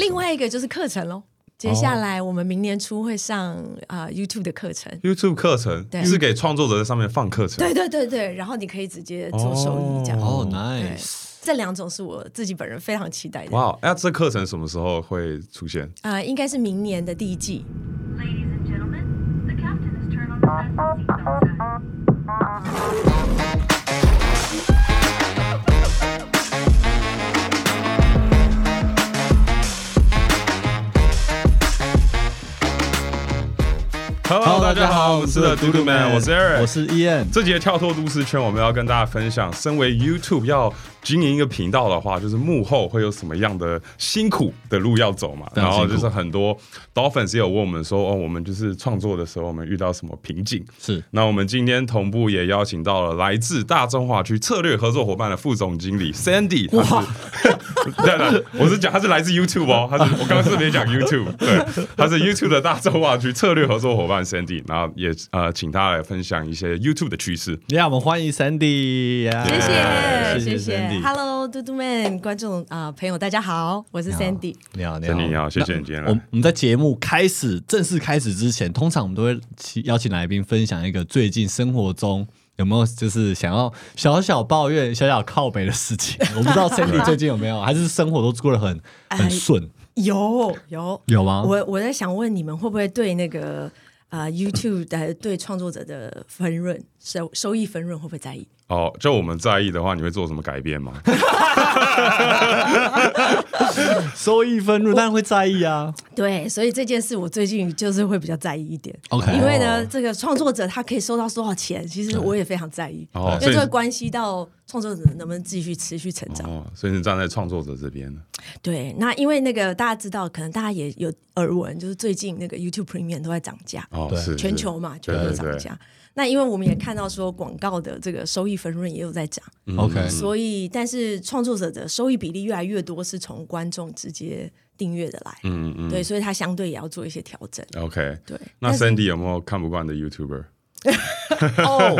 另外一个就是课程喽。接下来我们明年初会上啊 YouTube 的课程，YouTube 课程对是给创作者在上面放课程。对对对对，然后你可以直接做收益这样。哦对，nice，这两种是我自己本人非常期待的。哇，哎，这课程什么时候会出现？啊，应该是明年的第一季。Ladies and gentlemen, the captain has turned on the Hello，大家好，我们是的嘟嘟 man，我是 Eric，我是 Ian。这节跳脱都市圈，我们要跟大家分享，身为 YouTube 要经营一个频道的话，就是幕后会有什么样的辛苦的路要走嘛。然后就是很多 Dolphins 也有问我们说，哦，我们就是创作的时候，我们遇到什么瓶颈？是那我们今天同步也邀请到了来自大中华区策略合作伙伴的副总经理 Sandy，他是，对对，我是讲他是来自 YouTube 哦，他是我刚刚是没讲 YouTube，对，他是 YouTube 的大中华区策略合作伙伴 Sandy，然后也呃请他来分享一些 YouTube 的趋势。你好，我们欢迎 Sandy 谢谢谢谢 Sandy。，Hello，嘟嘟们，观众啊、朋友大家好，我是 Sandy。你好，你 Sandy 你好谢谢你今天来我我们在节目开始正式开始之前，通常我们都会请邀请来宾分享一个最近生活中有没有就是想要小小抱怨、小小靠北的事情。我不知道 Sandy 最近有没有，还是生活都过得很很顺，有有有吗？我我在想问你们会不会对那个啊、YouTube 的对创作者的分润收收益分润会不会在意？哦，就我们在意的话，你会做什么改变吗？收益分入当然会在意啊。对，所以这件事我最近就是会比较在意一点。OK 因为呢，这个创作者他可以收到多少钱，其实我也非常在意，哦因为这会关系到创作者能不能继续持续成长。哦，所以你站在创作者这边呢？对，那因为那个大家知道，可能大家也有耳闻，就是最近那个 YouTube Premium 都在涨价，哦，是全球嘛，全球涨价。那因为我们也看到说广告的这个收益分润也有在涨，OK，所以但是创作者的收益比例越来越多是从观众直接订阅的来，嗯嗯对，所以它相对也要做一些调整。，OK。对，那 Sandy 有没有看不惯的 YouTuber？哦，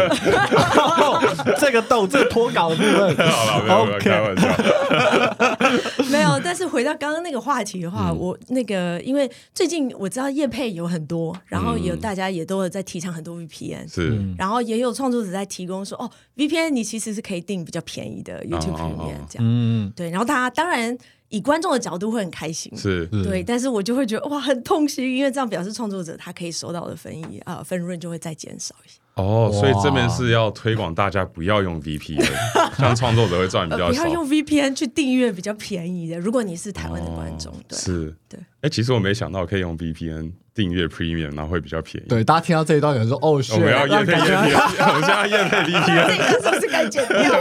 这个逗，这个脱稿的部分，好了，没有没有开玩笑。没有，但是回到刚刚那个话题的嗯。话，我那个因为最近我知道叶配有很多，然后嗯有大家也都有在提倡很多 VPN，、是，然后也有创作者在提供说，哦，VPN 你其实是可以订比较便宜的 YouTube 哦哦。哦 Premium 这样，嗯，对，然后大家当然以观众的角度会很开心，是。对，但是我就会觉得哇很痛心，因为这样表示创作者他可以收到的分益啊、呃分润就会再减少一些，哦，所以这边是要推广大家不要用 VPN，这样创作者会赚比呃较少。不要用 VPN 去订阅比较便宜的，如果你是台湾的观众，对啊、是，对。哎，其实我没想到可以用 VPN 订阅 Premium，然后会比较便宜。对，大家听到这一段有人说，哦，我们要验配验配，我们现在验配 VPN。这个是不是该剪掉？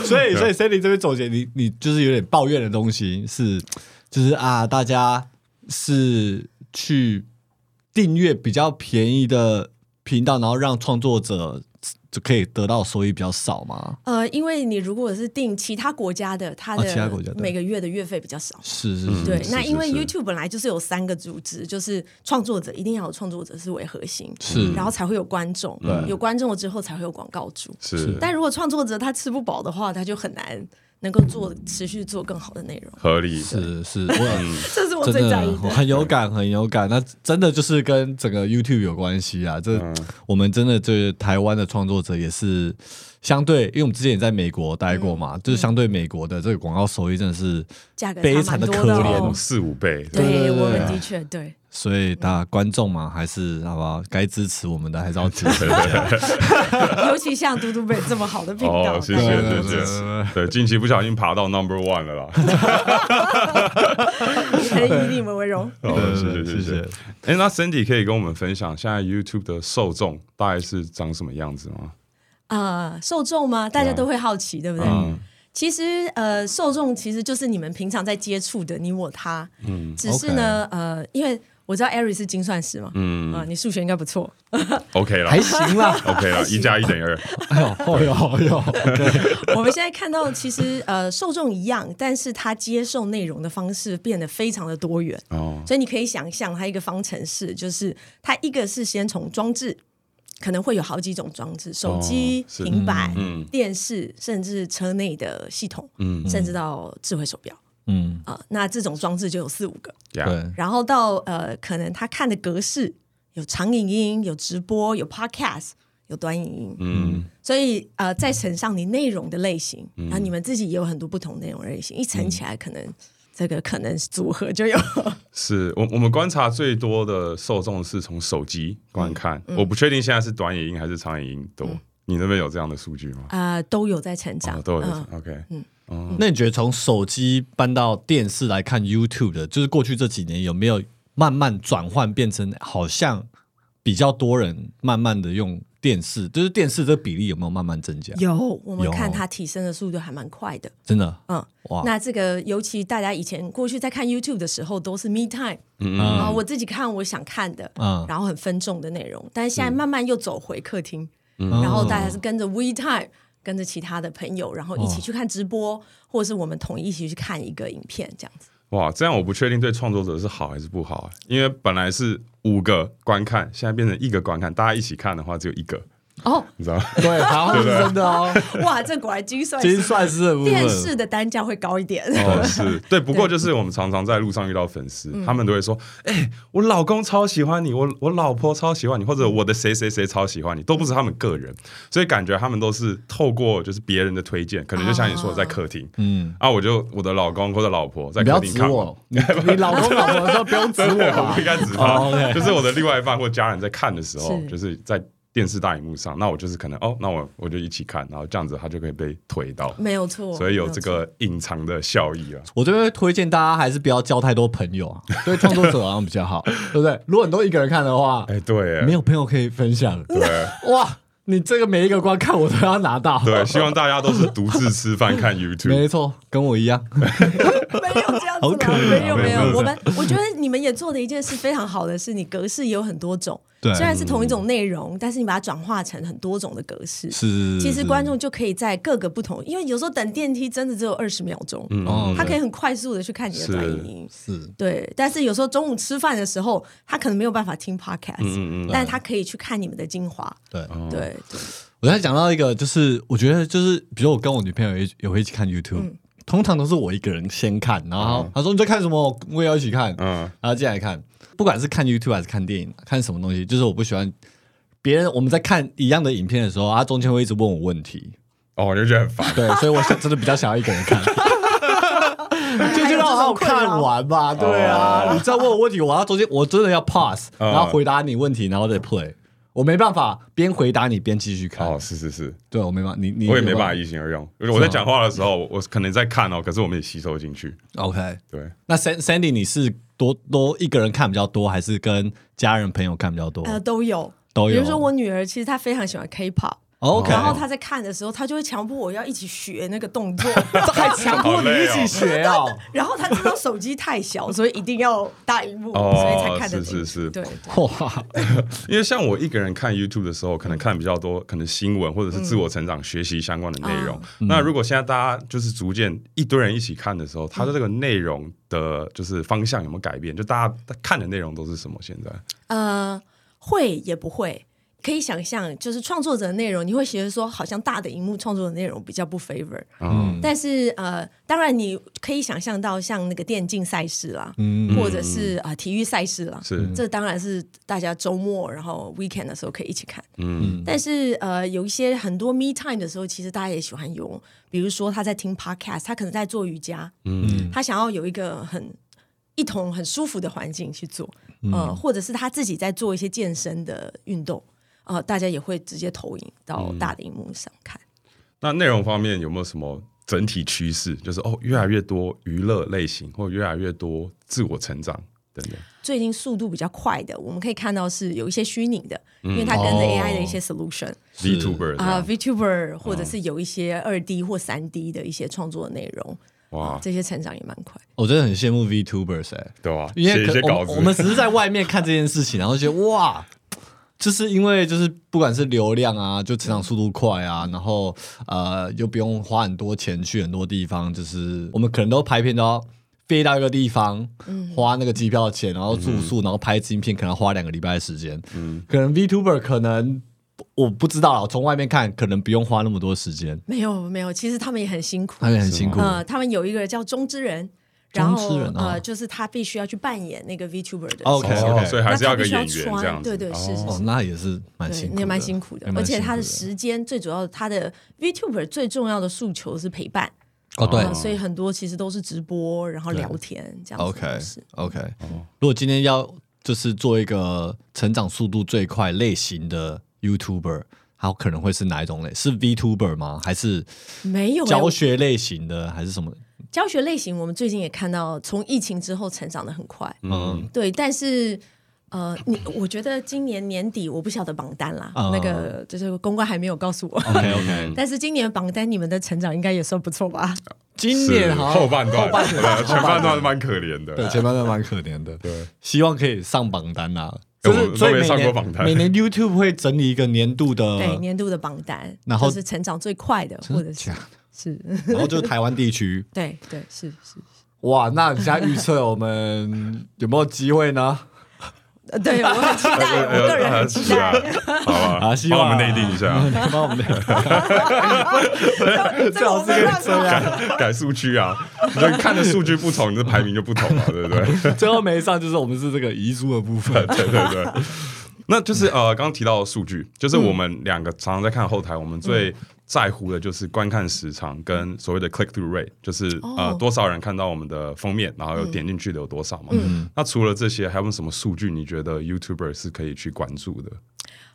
所以，所以 Cindy 这边总结，你你就是有点抱怨的东西是，就是啊，大家是去订阅比较便宜的频道，然后让创作者就可以得到收益比较少吗？呃，因为你如果是订其他国家的，它哦其他国家的的每个月的月费比较少。是是是，对，那因为 YouTube 本来就是有三个组织，就是创作者一定要有创作者是为核心，是然后才会有观众，有观众了之后才会有广告主。是但如果创作者他吃不饱的话，他就很难能够做持续做更好的内容。合理。是是，我 这是我真的最在意的。很有感，很有感。那真的就是跟整个 YouTube 有关系啊。这、嗯我们真的对台湾的创作者也是相对，因为我们之前也在美国待过嘛，就是相对美国的这个广告收益真的是价格悲惨的可怜哦四五倍，对我们的确对。所以大家观众嘛，还是好不好？该支持我们的还是要支持。尤其像嘟嘟贝这么好的频道，哦，谢谢谢谢对近期不小心爬到 Number One 了啦。很以你们为荣。谢谢谢对谢谢谢。哎，那 Cindy 可以跟我们分享现在 YouTube 的受众大概是长什么样子吗？啊、受众吗？大家都会好奇，对不对？嗯其实呃，受众其实就是你们平常在接触的你我他，嗯，只是呢，呃，因为我知道 Ari 是精算师嘛，嗯啊、你数学应该不错，，OK 了还行啦。OK 了，一加一等于二。哎呦，哎呦，哎呦，对，我们现在看到其实呃受众一样，但是他接受内容的方式变得非常的多元，哦，所以你可以想象它一个方程式，就是它一个是先从装置。可能会有好几种装置，手机、是。平板、嗯电视，甚至车内的系统，嗯甚至到智慧手表。嗯，啊、那这种装置就有四五个，对，然后到呃，可能他看的格式有长影音、有直播、有 podcast、有短影音，嗯，所以呃，再乘上你内容的类型，然后你们自己也有很多不同内容类型，一乘起来可能。这个可能组合就有。是我我们观察最多的受众是从手机观看，我不确定现在是短影音还是长影音多。你那边有这样的数据吗？啊、都有在成长，哦，都有嗯。OK，嗯。那你觉得从手机搬到电视来看 YouTube 的，就是过去这几年有没有慢慢转换变成好像比较多人慢慢的用电视，就是电视这比例有没有慢慢增加？有我们看它提升的速度还蛮快的，真的？嗯，哇，那这个尤其大家以前过去在看 YouTube 的时候都是 me time 嗯。我自己看我想看的，嗯。然后很分众的内容，但是现在慢慢又走回客厅，嗯。然后大家是跟着 we time。跟着其他的朋友，然后一起去看直播，或者是我们统一一起去看一个影片，这样子。哇，这样我不确定对创作者是好还是不好，因为本来是五个观看，现在变成一个观看，大家一起看的话只有一个，哦，你知道吗？对，好 像是真的哦，哇，这果然精算精算师的部分。电视的单价会高一点。哦，是。对，不过就是我们常常在路上遇到粉丝，他们都会说：“哎、我老公超喜欢你，我我老婆超喜欢你，或者我的谁谁谁超喜欢你，都不是他们个人，所以感觉他们都是透过就是别人的推荐，可能就像你说的在客厅，嗯，啊，我就我的老公或者老婆在你不要客厅看我，你你老公老婆说不用指我 我不应？该指他，就是我的另外一半或家人在看的时候，就是在电视大荧幕上，那我就是可能哦，那我我就一起看，然后这样子它就可以被推到，没有错，所以有这个隐藏的效益啊。我这边会推荐大家还是不要交太多朋友啊，对创作者好像比较好，对不对？如果你都一个人看的话，哎、对，没有朋友可以分享，对。哇，你这个每一个观看我都要拿到，对，希望大家都是独自吃饭看 YouTube。没错，跟我一样，没有这样子好可，怜啊没有没没有。我们我觉得你们也做的一件事非常好的是，你格式也有很多种，对虽然是同一种内容，但是你把它转化成很多种的格式。是其实观众就可以在各个不同，因为有时候等电梯真的只有二十秒钟，哦他可以很快速的去看你的是短影音。是对，但是有时候中午吃饭的时候，他可能没有办法听 podcast，、嗯嗯但是他可以去看你们的精华。对。对对，我在讲到一个，就是我觉得就是，比如我跟我女朋友也也会一起看 YouTube，、通常都是我一个人先看，然后他说你在看什么，我也要一起看，嗯，然后进来看，不管是看 YouTube 还是看电影，看什么东西，就是我不喜欢别人我们在看一样的影片的时候，他中间会一直问我问题，哦，我就觉得很烦。对，所以我想真的比较想要一个人看。就就让我看完吧，对啊，你再问我问题，我要中间我真的要 pause，嗯然后回答你问题，然后再 play，我没办法边回答你边继续看，哦，是是是，对我没办法，你你我也没办法法一心二用。我在讲话的时候，我可能在看哦，可是我没有吸收进去。OK。对，那 Sandy 你是多多一个人看比较多，还是跟家人朋友看比较多？呃，都有都有比如说我女儿，其实她非常喜欢 K-pop。OK，然后他在看的时候，他就会强迫我要一起学那个动作，还强迫你一起学哦。然后他知道手机太小，所以一定要大荧幕，哦所以才看得进去。是是是对，哇，因为像我一个人看 YouTube 的时候，可能看比较多，可能新闻或者是自我成长、学习相关的内容。那如果现在大家就是逐渐一堆人一起看的时候，他的这个内容的就是方向有没有改变？就大家看的内容都是什么？现在呃，会也不会。可以想象，就是创作者的内容，你会觉得说，好像大的荧幕创作的内容比较不 favor，嗯，但是呃，当然你可以想象到像那个电竞赛事啦，嗯。或者是啊、呃体育赛事啦，是。这当然是大家周末然后 weekend 的时候可以一起看。嗯。但是呃，有一些很多 me time 的时候，其实大家也喜欢用，比如说他在听 podcast，他可能在做瑜伽，嗯。他想要有一个很一同很舒服的环境去做，呃，或者是他自己在做一些健身的运动，呃，大家也会直接投影到大的荧幕上看。那内容方面有没有什么整体趋势？就是哦，越来越多娱乐类型，或越来越多自我成长等等。最近速度比较快的，我们可以看到是有一些虚拟的，因为它跟着哦 AI 的一些 solution 是 VTuber 啊、啊，VTuber 或者是有一些二 D 或三 D 的一些创作内容，哇，这些成长也蛮快。我真的很羡慕 VTubers 哎、对吧？因为我写一些稿子，们我们只是在外面看这件事情，然后觉得哇，就是因为就是不管是流量啊，就成长速度快啊，然后呃又不用花很多钱去很多地方，就是我们可能都拍片都要飞到一个地方，花那个机票钱，然后住宿，然后拍支影片，可能要花两个礼拜的时间。嗯可能 VTuber 可能我不知道啊，从外面看可能不用花那么多时间，没有没有，其实他们也很辛苦他。们很辛苦。呃，他们有一个叫中之人，然后呃，就是他必须要去扮演那个 VTuber 的 OK，角色。OK 哦所以还是要个演员这样子。对对是是哦，那也是蛮辛，苦的，也蛮辛苦的。而且他的时间最主要，他的 VTuber 最重要的诉求是陪伴，哦，对。呃所以很多其实都是直播，然后聊天这样子 OK OK，如果今天要就是做一个成长速度最快类型的 YouTuber，它可能会是哪一种类？是 VTuber 吗？还是没有欸教学类型的？还是什么？教学类型，我们最近也看到，从疫情之后成长的很快，嗯，对，但是。呃，你我觉得今年年底我不晓得榜单啦，嗯那个就是公关还没有告诉我。OK OK，但是今年榜单你们的成长应该也算不错吧？今年好像后半段，后半段前半段蛮可怜的。对前半段蛮可怜的，对，希望可以上榜单啦。哎就是都没所以每年上过榜单每年 YouTube 会整理一个年度的，对，年度的榜单，然后是成长最快的，或者是假是，然后就是台湾地区。对对是是，哇，那你现在预测我们 有没有机会呢？呃对我很期待，我个人很期待。好吧，啊希望帮我们内定一下，帮我们这个我没办法，改改数据啊，你看的数据不同，你的排名就不同嘛，对不对？最后没上，就是我们是这个遗书的部分。对对对。那就是呃，刚刚提到的数据，就是我们两个常常在看后台，我们最在乎的就是观看时长跟所谓的 click through rate，就是呃哦多少人看到我们的封面，然后有点进去的有多少嘛。那除了这些，还有没有什么数据你觉得 YouTuber 是可以去关注的？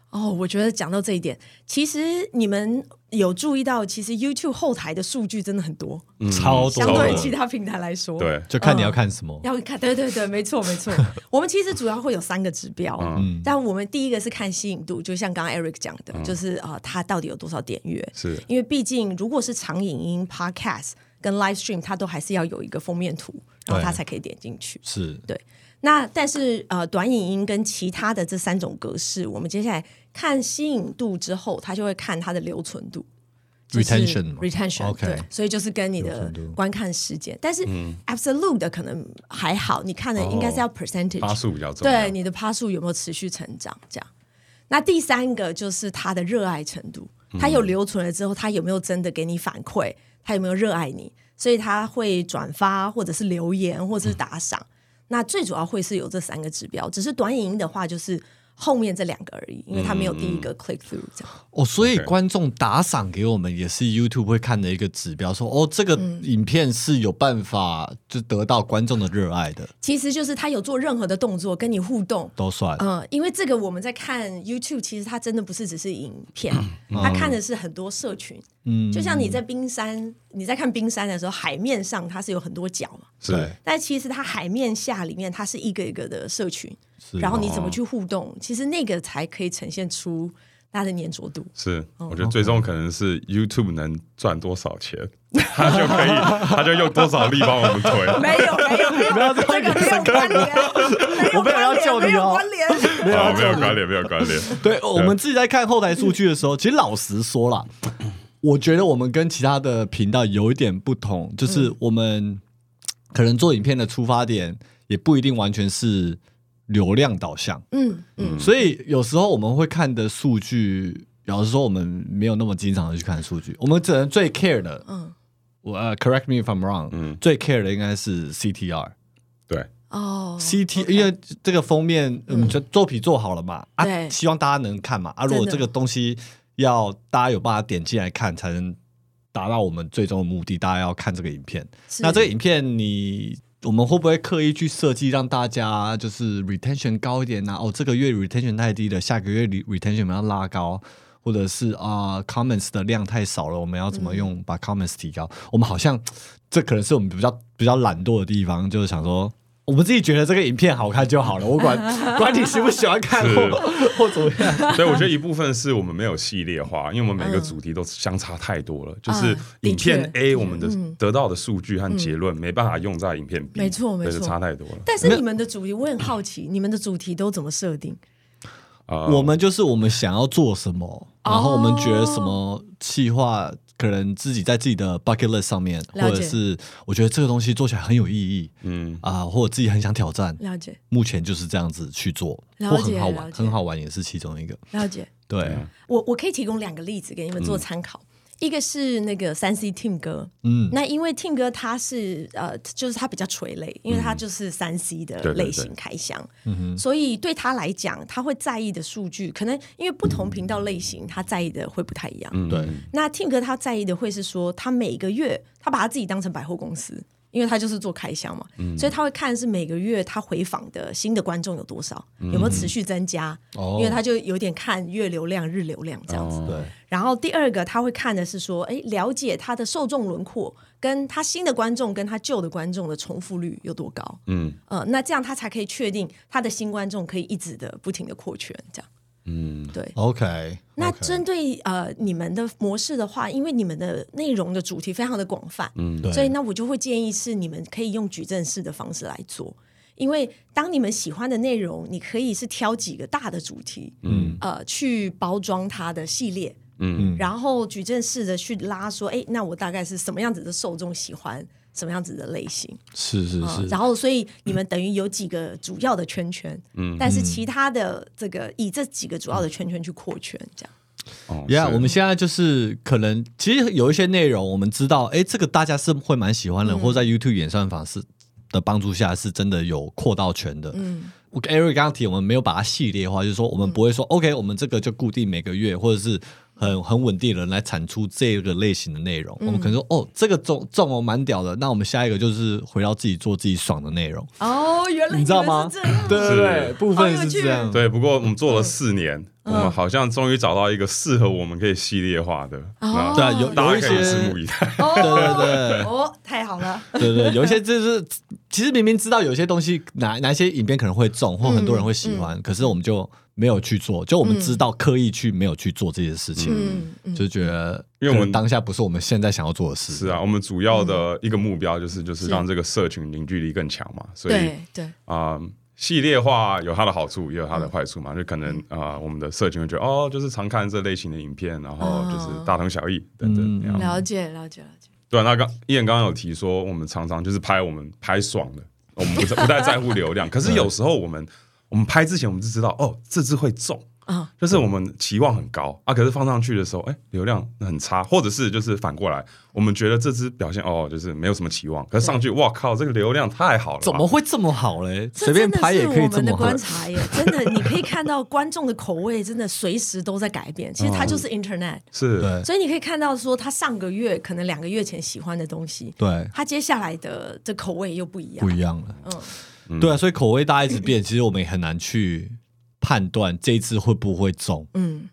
哦，我觉得讲到这一点，其实你们有注意到，其实 YouTube 后台的数据真的很多，超多相对于其他平台来说，，对，就看你要看什么。要看，对对对，没错没错。我们其实主要会有三个指标，嗯但我们第一个是看吸引度，就像刚刚 Eric 讲的，就是啊、呃，它到底有多少点阅？是因为毕竟如果是长影音、Podcast 跟 Live Stream，它都还是要有一个封面图，然后对它才可以点进去。是对，那但是呃，短影音跟其他的这三种格式，我们接下来看吸引度之后，它就会看它的留存度。就是 Retention 嘛 retention OK 对，所以就是跟你的观看时间，但是 absolute 的可能还好，你看的应该是要 percentage，、趴数比较重要。对你的趴数有没有持续成长？这样。那第三个就是他的热爱程度，他有留存了之后，他有没有真的给你反馈？他有没有热爱你？所以他会转发，或者是留言，或者是打赏。那最主要会是有这三个指标，只是短影音的话就是后面这两个而已，因为他没有第一个 click through 这样。哦，所以观众打赏给我们也是 YouTube 会看的一个指标，说哦，这个影片是有办法就得到观众的热爱的，其实就是他有做任何的动作跟你互动，都算。嗯，因为这个我们在看 YouTube，其实它真的不是只是影片，它看的是很多社群。嗯，就像你在冰山，你在看冰山的时候，海面上它是有很多角嘛，是。对但其实它海面下里面它是一个一个的社群，是然后你怎么去互动，其实那个才可以呈现出它的粘着度。是，哦我觉得最终可能是 YouTube 能赚多少钱，他就可以，他就用多少力帮我们推。没有没有没有，不要这这个没有关联，我没有要救你哦没有没有关联，没有关联。对，我们自己在看后台数据的时候，其实老实说啦，我觉得我们跟其他的频道有一点不同，就是我们可能做影片的出发点也不一定完全是流量导向，嗯嗯，所以有时候我们会看的数据，老实说我们没有那么经常的去看数据，我们只能最 care 的，嗯。我呃 correct me if I'm wrong，嗯。最 care 的应该是 CTR。对，哦 CT，OK 因为这个封面，嗯，就作品做好了嘛，啊，希望大家能看嘛，啊，如果这个东西要大家有办法点进来看，才能达到我们最终的目的，大家要看这个影片。那这个影片你。我们会不会刻意去设计让大家就是 retention 高一点呢、哦，这个月 retention 太低了，下个月 re- retention 我们要拉高，或者是啊、comments 的量太少了，我们要怎么用把 comments 提高？我们好像这可能是我们比较比较懒惰的地方，就是想说。我们自己觉得这个影片好看就好了，我管 管你喜不喜欢看或或怎么样。所以我觉得一部分是我们没有系列化，因为我们每个主题都相差太多了。就是啊影片的 A 我们的得到的数据和结论没办法用在影片 B，没错没错差太多了。但是你们的主题，我很好奇，你们的主题都怎么设定？啊，我们就是我们想要做什么，然后我们觉得什么企划可能自己在自己的 bucket list 上面，或者是我觉得这个东西做起来很有意义嗯，啊、或者自己很想挑战，了解。目前就是这样子去做，了解或很好玩，很好玩也是其中一个。了解。对，嗯我我可以提供两个例子给你们做参考。一个是那个三 C Team 哥，嗯，那因为 Team 哥他是呃，就是他比较垂类，因为他就是三 C 的类型开箱，嗯所以对他来讲，他会在意的数据，可能因为不同频道类型，他在意的会不太一样。嗯。对，那 Team 哥他在意的会是说，他每个月他把他自己当成百货公司，因为他就是做开箱嘛，所以他会看是每个月他回访的新的观众有多少，有没有持续增加，哦。因为他就有点看月流量、日流量这样子。哦。对，然后第二个他会看的是说，哎，了解他的受众轮廓，跟他新的观众跟他旧的观众的重复率有多高。嗯。呃，那这样他才可以确定他的新观众可以一直的不停的扩圈，这样嗯，对。OK，那针对呃你们的模式的话，因为你们的内容的主题非常的广泛，嗯。对。所以那我就会建议是你们可以用矩阵式的方式来做。因为当你们喜欢的内容，你可以是挑几个大的主题，嗯。呃，去包装它的系列，嗯。然后矩阵式的去拉说，哎，那我大概是什么样子的受众喜欢什么样子的类型，是是是，嗯然后所以你们等于有几个主要的圈圈，嗯。但是其他的这个以这几个主要的圈圈去扩圈，这样。哦，Yeah，我们现在就是可能，其实有一些内容我们知道，哎，这个大家是会蛮喜欢的，嗯。或者在 YouTube 演算法是的帮助下，是真的有扩到圈的。嗯。我跟 Eric 刚刚提，我们没有把它系列化，就是说我们不会说、OK，我们这个就固定每个月或者是很很稳定的人来产出这个类型的内容。我们可能说哦，这个中中哦蛮屌的，那我们下一个就是回到自己做自己爽的内容，哦，原来你知道吗们是这样？对对对，部分是这样。对，不过我们做了四年，我们好像终于找到一个适合我们可以系列化的，哦。对啊，有有一大家可以拭目以待。哦，对对对。哦，太好了，对对，有一些就是其实明明知道有些东西哪哪些影片可能会中，或很多人会喜欢，可是我们就没有去做，就我们知道刻意去没有去做这些事情，嗯嗯，就觉得因为我们当下不是我们现在想要做的事。是啊，我们主要的一个目标就是就是是。让这个社群凝聚力更强嘛，所以对对，啊、系列化有它的好处，也有它的坏处嘛。就可能啊、我们的社群会觉得哦，就是常看这类型的影片，然后就是大同小异等等嗯。了解了解了解，对啊，那刚伊人刚刚有提说，我们常常就是拍我们拍爽的，我们不不太在乎流量。可是有时候我们我们拍之前，我们就知道哦，这支会中。啊，就是我们期望很高啊，可是放上去的时候，哎、流量很差，或者是就是反过来，我们觉得这支表现哦，就是没有什么期望，可是上去，哇靠，这个流量太好了，怎么会这么好嘞？这随便拍也可以真的是我这么好们的观。察耶，真的，你可以看到观众的口味真的随时都在改变。其实它就是 Internet，是？对所以你可以看到说，他上个月可能两个月前喜欢的东西，对，他接下来的这口味又不一样不。一样了。嗯对啊，所以口味大家一直变，其实我们也很难去判断这一次会不会中。嗯，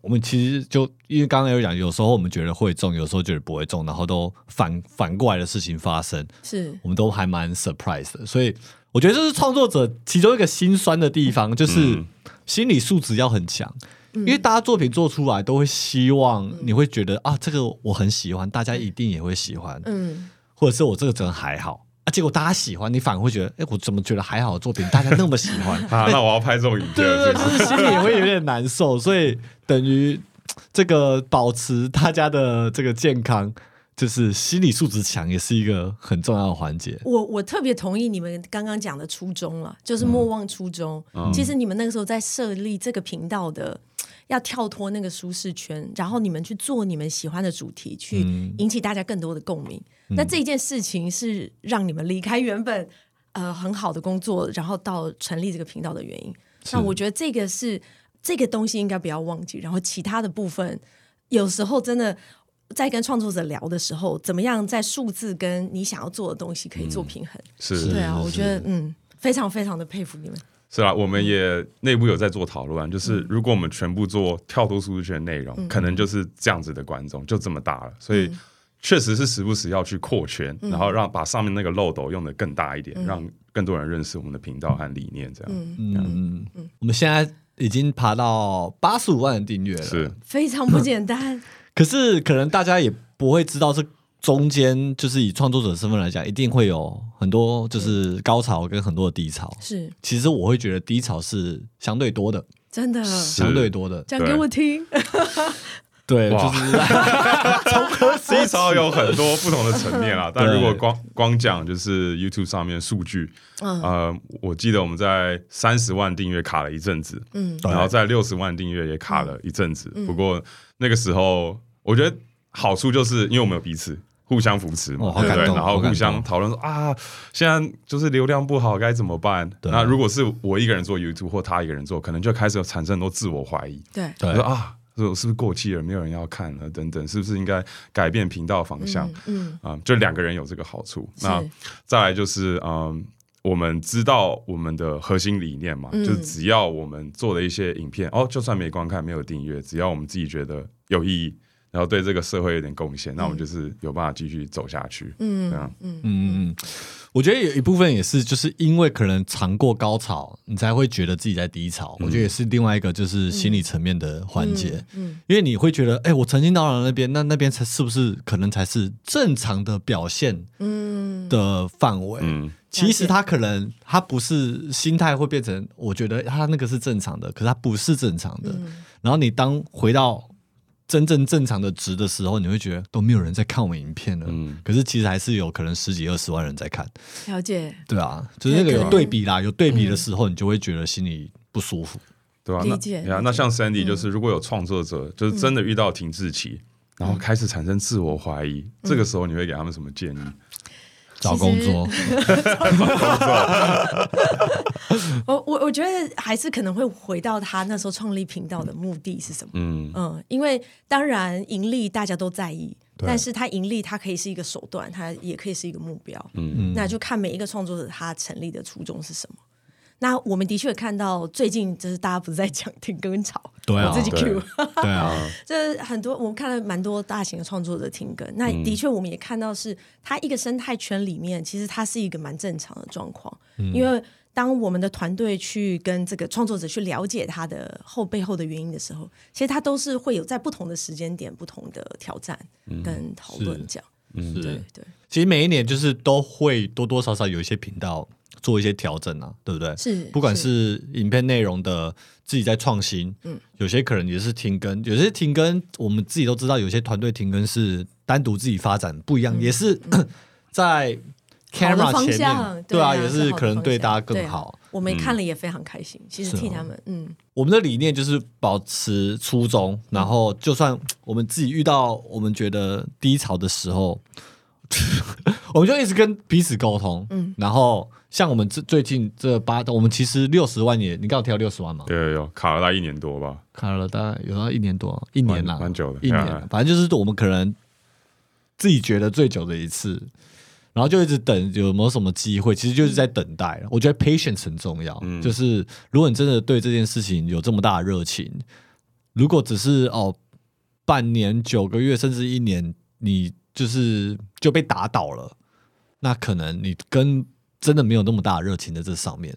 我们其实就因为刚刚有讲，有时候我们觉得会中，有时候觉得不会中，然后都反反过来的事情发生，是。我们都还蛮 surprise 的。所以我觉得这是创作者其中一个心酸的地方，就是嗯心理素质要很强。因为大家作品做出来都会希望你会觉得啊，这个我很喜欢，大家一定也会喜欢，嗯，或者是我这个真的还好啊，结果大家喜欢，你反而会觉得，哎，我怎么觉得还好作品，大家那么喜欢 啊，那我要拍这种影片对了，对对，心里也会有点难受，所以等于这个保持大家的这个健康，就是心理素质强，也是一个很重要的环节。我我特别同意你们刚刚讲的初衷了，就是莫忘初衷。其实你们那个时候在设立这个频道的，要跳脱那个舒适圈，然后你们去做你们喜欢的主题，去引起大家更多的共鸣。那这件事情是让你们离开原本呃很好的工作，然后到成立这个频道的原因。那我觉得这个是这个东西应该不要忘记，然后其他的部分有时候真的。在跟创作者聊的时候，怎么样在数字跟你想要做的东西可以做平衡？是对啊，我觉得嗯，非常非常的佩服你们。是啊，我们也内部有在做讨论，就是如果我们全部做跳脱舒适圈的内容，可能就是这样子的观众就这么大了，所以确实是时不时要去扩圈，然后让把上面那个漏斗用的更大一点，让更多人认识我们的频道和理念，这样。嗯，我们现在已经爬到八十五万的订阅了，是。非常不简单，可是可能大家也不会知道这中间，就是以创作者身份来讲，一定会有很多就是高潮跟很多的低潮。是。其实我会觉得低潮是相对多的，真的，相对多的。讲给我听。对，哇。就是。低 潮有很多不同的层面啊，但如果光光讲就是 YouTube 上面数据，嗯。呃，我记得我们在三十万订阅卡了一阵子，嗯。然后在六十万订阅也卡了一阵子。不过那个时候，我觉得好处就是因为我们有彼此。互相扶持嘛，哦好感对不对？然后互相讨论说啊，现在就是流量不好该怎么办？对那如果是我一个人做 YouTube 或他一个人做，可能就开始有产生很多自我怀疑。对，说啊，我是不是过气了，没有人要看了？等等，是不是应该改变频道方向？嗯，啊、就两个人有这个好处。那再来就是，嗯，我们知道我们的核心理念嘛，嗯就是只要我们做的一些影片，哦，就算没观看、没有订阅，只要我们自己觉得有意义，然后对这个社会有点贡献，那我们就是有办法继续走下去。嗯这样嗯嗯嗯，我觉得有一部分也是，就是因为可能尝过高潮，你才会觉得自己在低潮。我觉得也是另外一个就是心理层面的环节，嗯因为你会觉得，哎、我曾经到了那边，那那边才是不是可能才是正常的表现嗯，的范围？嗯其实他可能他不是心态会变成，我觉得他那个是正常的，可是他不是正常的。嗯然后你当回到真正正常的值的时候，你会觉得都没有人在看我们影片了。嗯可是其实还是有可能十几二十万人在看，了解，对啊，就是那个有对比啦，有对比的时候，你就会觉得心里不舒服。对吧、那像 Sandy 就是，如果有创作者，就是真的遇到停滞期。然后开始产生自我怀疑，这个时候你会给他们什么建议？找工作，我我我觉得还是可能会回到他那时候创立频道的目的是什么？嗯嗯，因为当然盈利大家都在意，但是他盈利它可以是一个手段，它也可以是一个目标。嗯那就看每一个创作者他成立的初衷是什么。那我们的确看到最近就是大家不是在讲停更潮，对啊我自己对 Q，对啊，就是很多我们看了蛮多大型的创作者停更，那的确我们也看到是它一个生态圈里面，其实它是一个蛮正常的状况，因为当我们的团队去跟这个创作者去了解他的后背后的原因的时候，其实他都是会有在不同的时间点、不同的挑战跟讨论这样。嗯是对。对，其实每一年就是都会多多少少有一些频道做一些调整啊，对不对？是不管是影片内容的自己在创新，嗯，有些可能也是停更，有些停更我们自己都知道，有些团队停更是单独自己发展不一样，也是 在 camera 方前向面，对啊，也是可能对大家更好。我们看了也非常开心，其实替他们，嗯，我们的理念就是保持初衷，然后就算 我们自己遇到我们觉得低潮的时候，我们就一直跟彼此沟通。嗯，然后像我们这最近这八，我们其实六十万也，你刚好提到六十万嘛，对有有，卡了大概一年多吧。卡了大概有到一年多，一年啦，蛮蛮久的一年嗯，反正就是我们可能自己觉得最久的一次。然后就一直等有没有什么机会，其实就是在等待。我觉得 patience 很重要，嗯就是如果你真的对这件事情有这么大的热情，如果只是哦半年、九个月甚至一年，你就是就被打倒了，那可能你跟真的没有那么大的热情在这上面。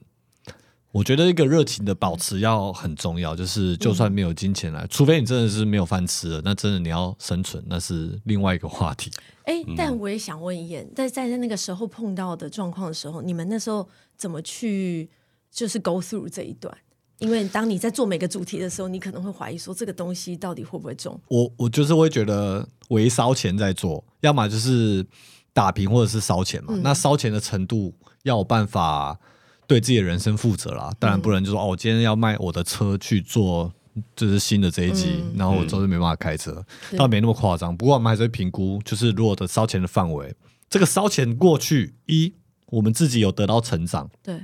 我觉得一个热情的保持要很重要，就是就算没有金钱来，除非你真的是没有饭吃了，那真的你要生存，那是另外一个话题。哎，但我也想问一眼，在在那个时候碰到的状况的时候，你们那时候怎么去就是 go through 这一段？因为当你在做每个主题的时候，你可能会怀疑说这个东西到底会不会中？我我就是会觉得为烧钱在做，要么就是打平或者是烧钱嘛。那烧钱的程度要有办法对自己的人生负责啦，当然不能就说、哦，我今天要卖我的车去做。就是新的这一季，然后我周日没办法开车，是倒没那么夸张。不过我们还是会评估，就是如果的烧钱的范围，这个烧钱过去，一我们自己有得到成长，对，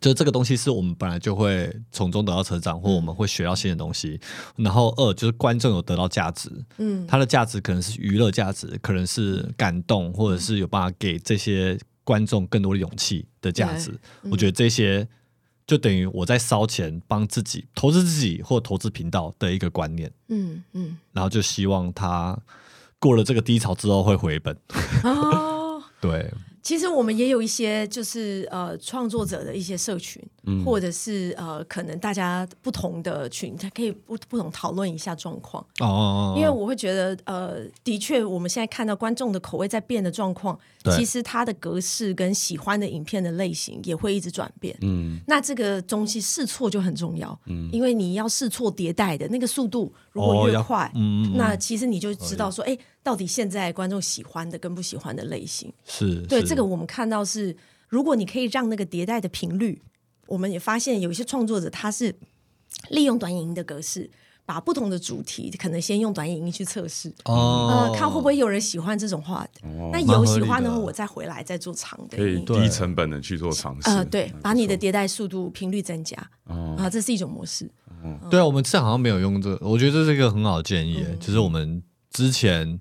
就这个东西是我们本来就会从中得到成长，或我们会学到新的东西。然后二就是观众有得到价值，嗯，它的价值可能是娱乐价值，可能是感动，或者是有办法给这些观众更多的勇气的价值。我觉得这些就等于我在烧钱帮自己投资自己或投资频道的一个观念，嗯嗯，然后就希望他过了这个低潮之后会回本。哦。对，其实我们也有一些就是呃创作者的一些社群，或者是呃可能大家不同的群，它可以不不同讨论一下状况。哦哦哦，因为我会觉得，呃，的确，我们现在看到观众的口味在变的状况，对。其实它的格式跟喜欢的影片的类型也会一直转变。嗯。那这个东西试错就很重要，嗯，因为你要试错迭代的那个速度如果越快，嗯那其实你就知道说，哎，到底现在观众喜欢的跟不喜欢的类型。是是。对这个，我们看到是，如果你可以让那个迭代的频率，我们也发现有一些创作者他是利用短影音的格式，把不同的主题，可能先用短影音去测试，哦。呃，看会不会有人喜欢这种话。那有喜欢的话，我再回来再做长的可以。低成本的去做尝试。呃，对，把你的迭代速度、频率增加。哦。啊，这是一种模式。对啊，我们这好像没有用这个，我觉得这是一个很好的建议，嗯。就是我们之前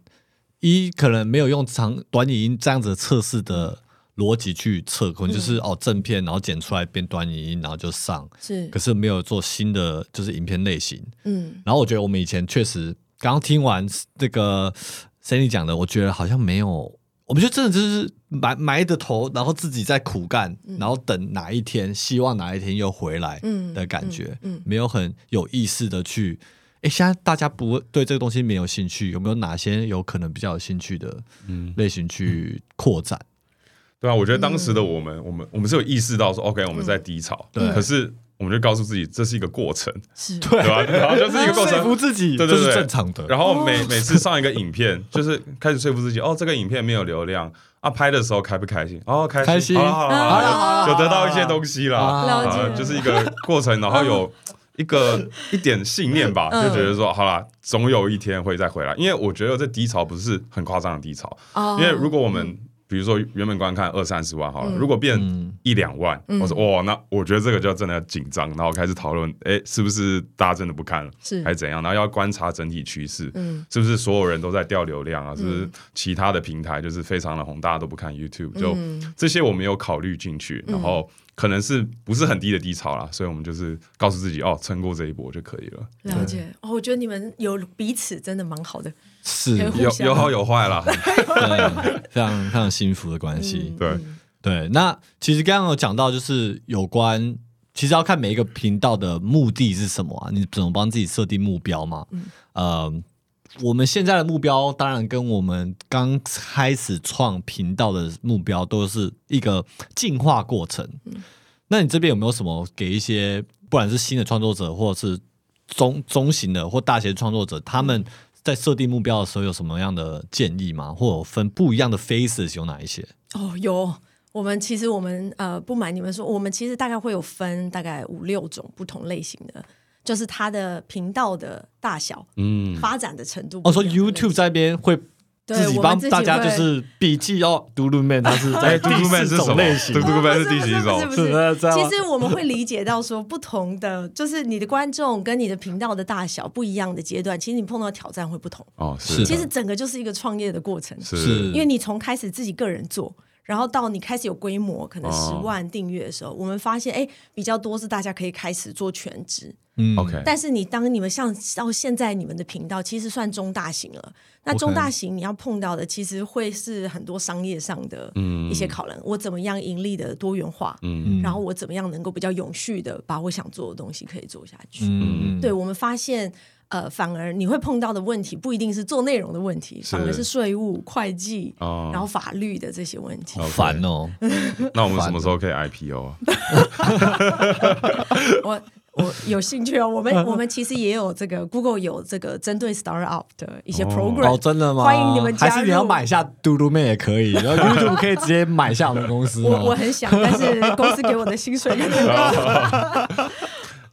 一可能没有用长短影音这样子的测试的逻辑去测，可能就是、哦正片，然后剪出来变短影音，然后就上，是可，是没有做新的就是影片类型。嗯，然后我觉得我们以前确实刚刚听完这个 Sandy 讲的，我觉得好像没有。我们就真的就是埋埋着头，然后自己在苦干，然后等哪一天，希望哪一天又回来嗯的感觉，嗯嗯没有很有意识的去。哎，现在大家不对这个东西没有兴趣，有没有哪些有可能比较有兴趣的类型去扩展？对啊，我觉得当时的我们，我们我们是有意识到说，OK，我们在低潮，对。可是我们就告诉自己这是一个过程，是，对。对吧？然后就是一个过 说服程。自己，对对对，是正常的。然后每每次上一个影片，就是开始说服自己，哦，这个影片没有流量啊，拍的时候开不开心？哦，开心，开心。好了好了好好了了，好了有得到一些东西啦，啊了啊就是一个过程，然后有一个一点信念吧，嗯。就觉得说，好啦，总有一天会再回来。因为我觉得这低潮不是很夸张的低潮，哦。因为如果我们比如说原本观看二三十万好了，嗯如果变嗯一两万，嗯我说哇，那我觉得这个就真的紧张，然后开始讨论，哎，是不是大家真的不看了，是还是怎样？然后要观察整体趋势，嗯是不是所有人都在掉流量啊？是不是其他的平台就是非常的红，大家都不看 YouTube？就嗯这些我没有考虑进去，然后可能是不是很低的低潮啦，所以我们就是告诉自己，哦，撑过这一波就可以了。了解。哦，我觉得你们有彼此真的蛮好的。是有有好有坏啦，对，非常非常幸福的关系。嗯对对，那其实刚刚有讲到，就是有关，其实要看每一个频道的目的是什么啊？你怎么帮自己设定目标嘛？呃，我们现在的目标当然跟我们刚开始创频道的目标都是一个进化过程。嗯那你这边有没有什么给一些，不管是新的创作者，或者是中中型的或大型创作者，他们在设定目标的时候有什么样的建议吗？或者分不一样的 phases 有哪一些？哦，有。我们其实我们呃不瞒你们说，我们其实大概会有分大概五六种不同类型的，就是它的频道的大小、嗯，发展的程度哦，说。YouTube 这边会对自己帮大家就是笔记哦，嘟噜妹他是在哎，第嘟嘟妹四种是什么？类型嘟，嘟妹是第几种？其实我们会理解到说，不同的 就是你的观众跟你的频道的大小不一样的阶段，其实你碰到的挑战会不同。哦，是是其实整个就是一个创业的过程，是是因为你从开始自己个人做，然后到你开始有规模，可能十哦万订阅的时候，我们发现哎，比较多是大家可以开始做全职。嗯 OK，但是你当你们像到现在你们的频道其实算中大型了，那中大型你要碰到的其实会是很多商业上的一些考量，我怎么样盈利的多元化，嗯。然后我怎么样能够比较永续的把我想做的东西可以做下去。嗯。对我们发现。呃，反而你会碰到的问题不一定是做内容的问题，反而是税务、会计，哦。然后法律的这些问题。好烦哦，那我们什么时候可以 IPO 啊？我我有兴趣哦，我们我们其实也有这个 Google 有这个针对 startup 的一些哦 program，、哦，真的吗？欢迎你们加入。还是你要买下嘟嘟妹也可以，然后 YouTube 可以直接买下我们公司吗我我很想，但是公司给我的薪水可能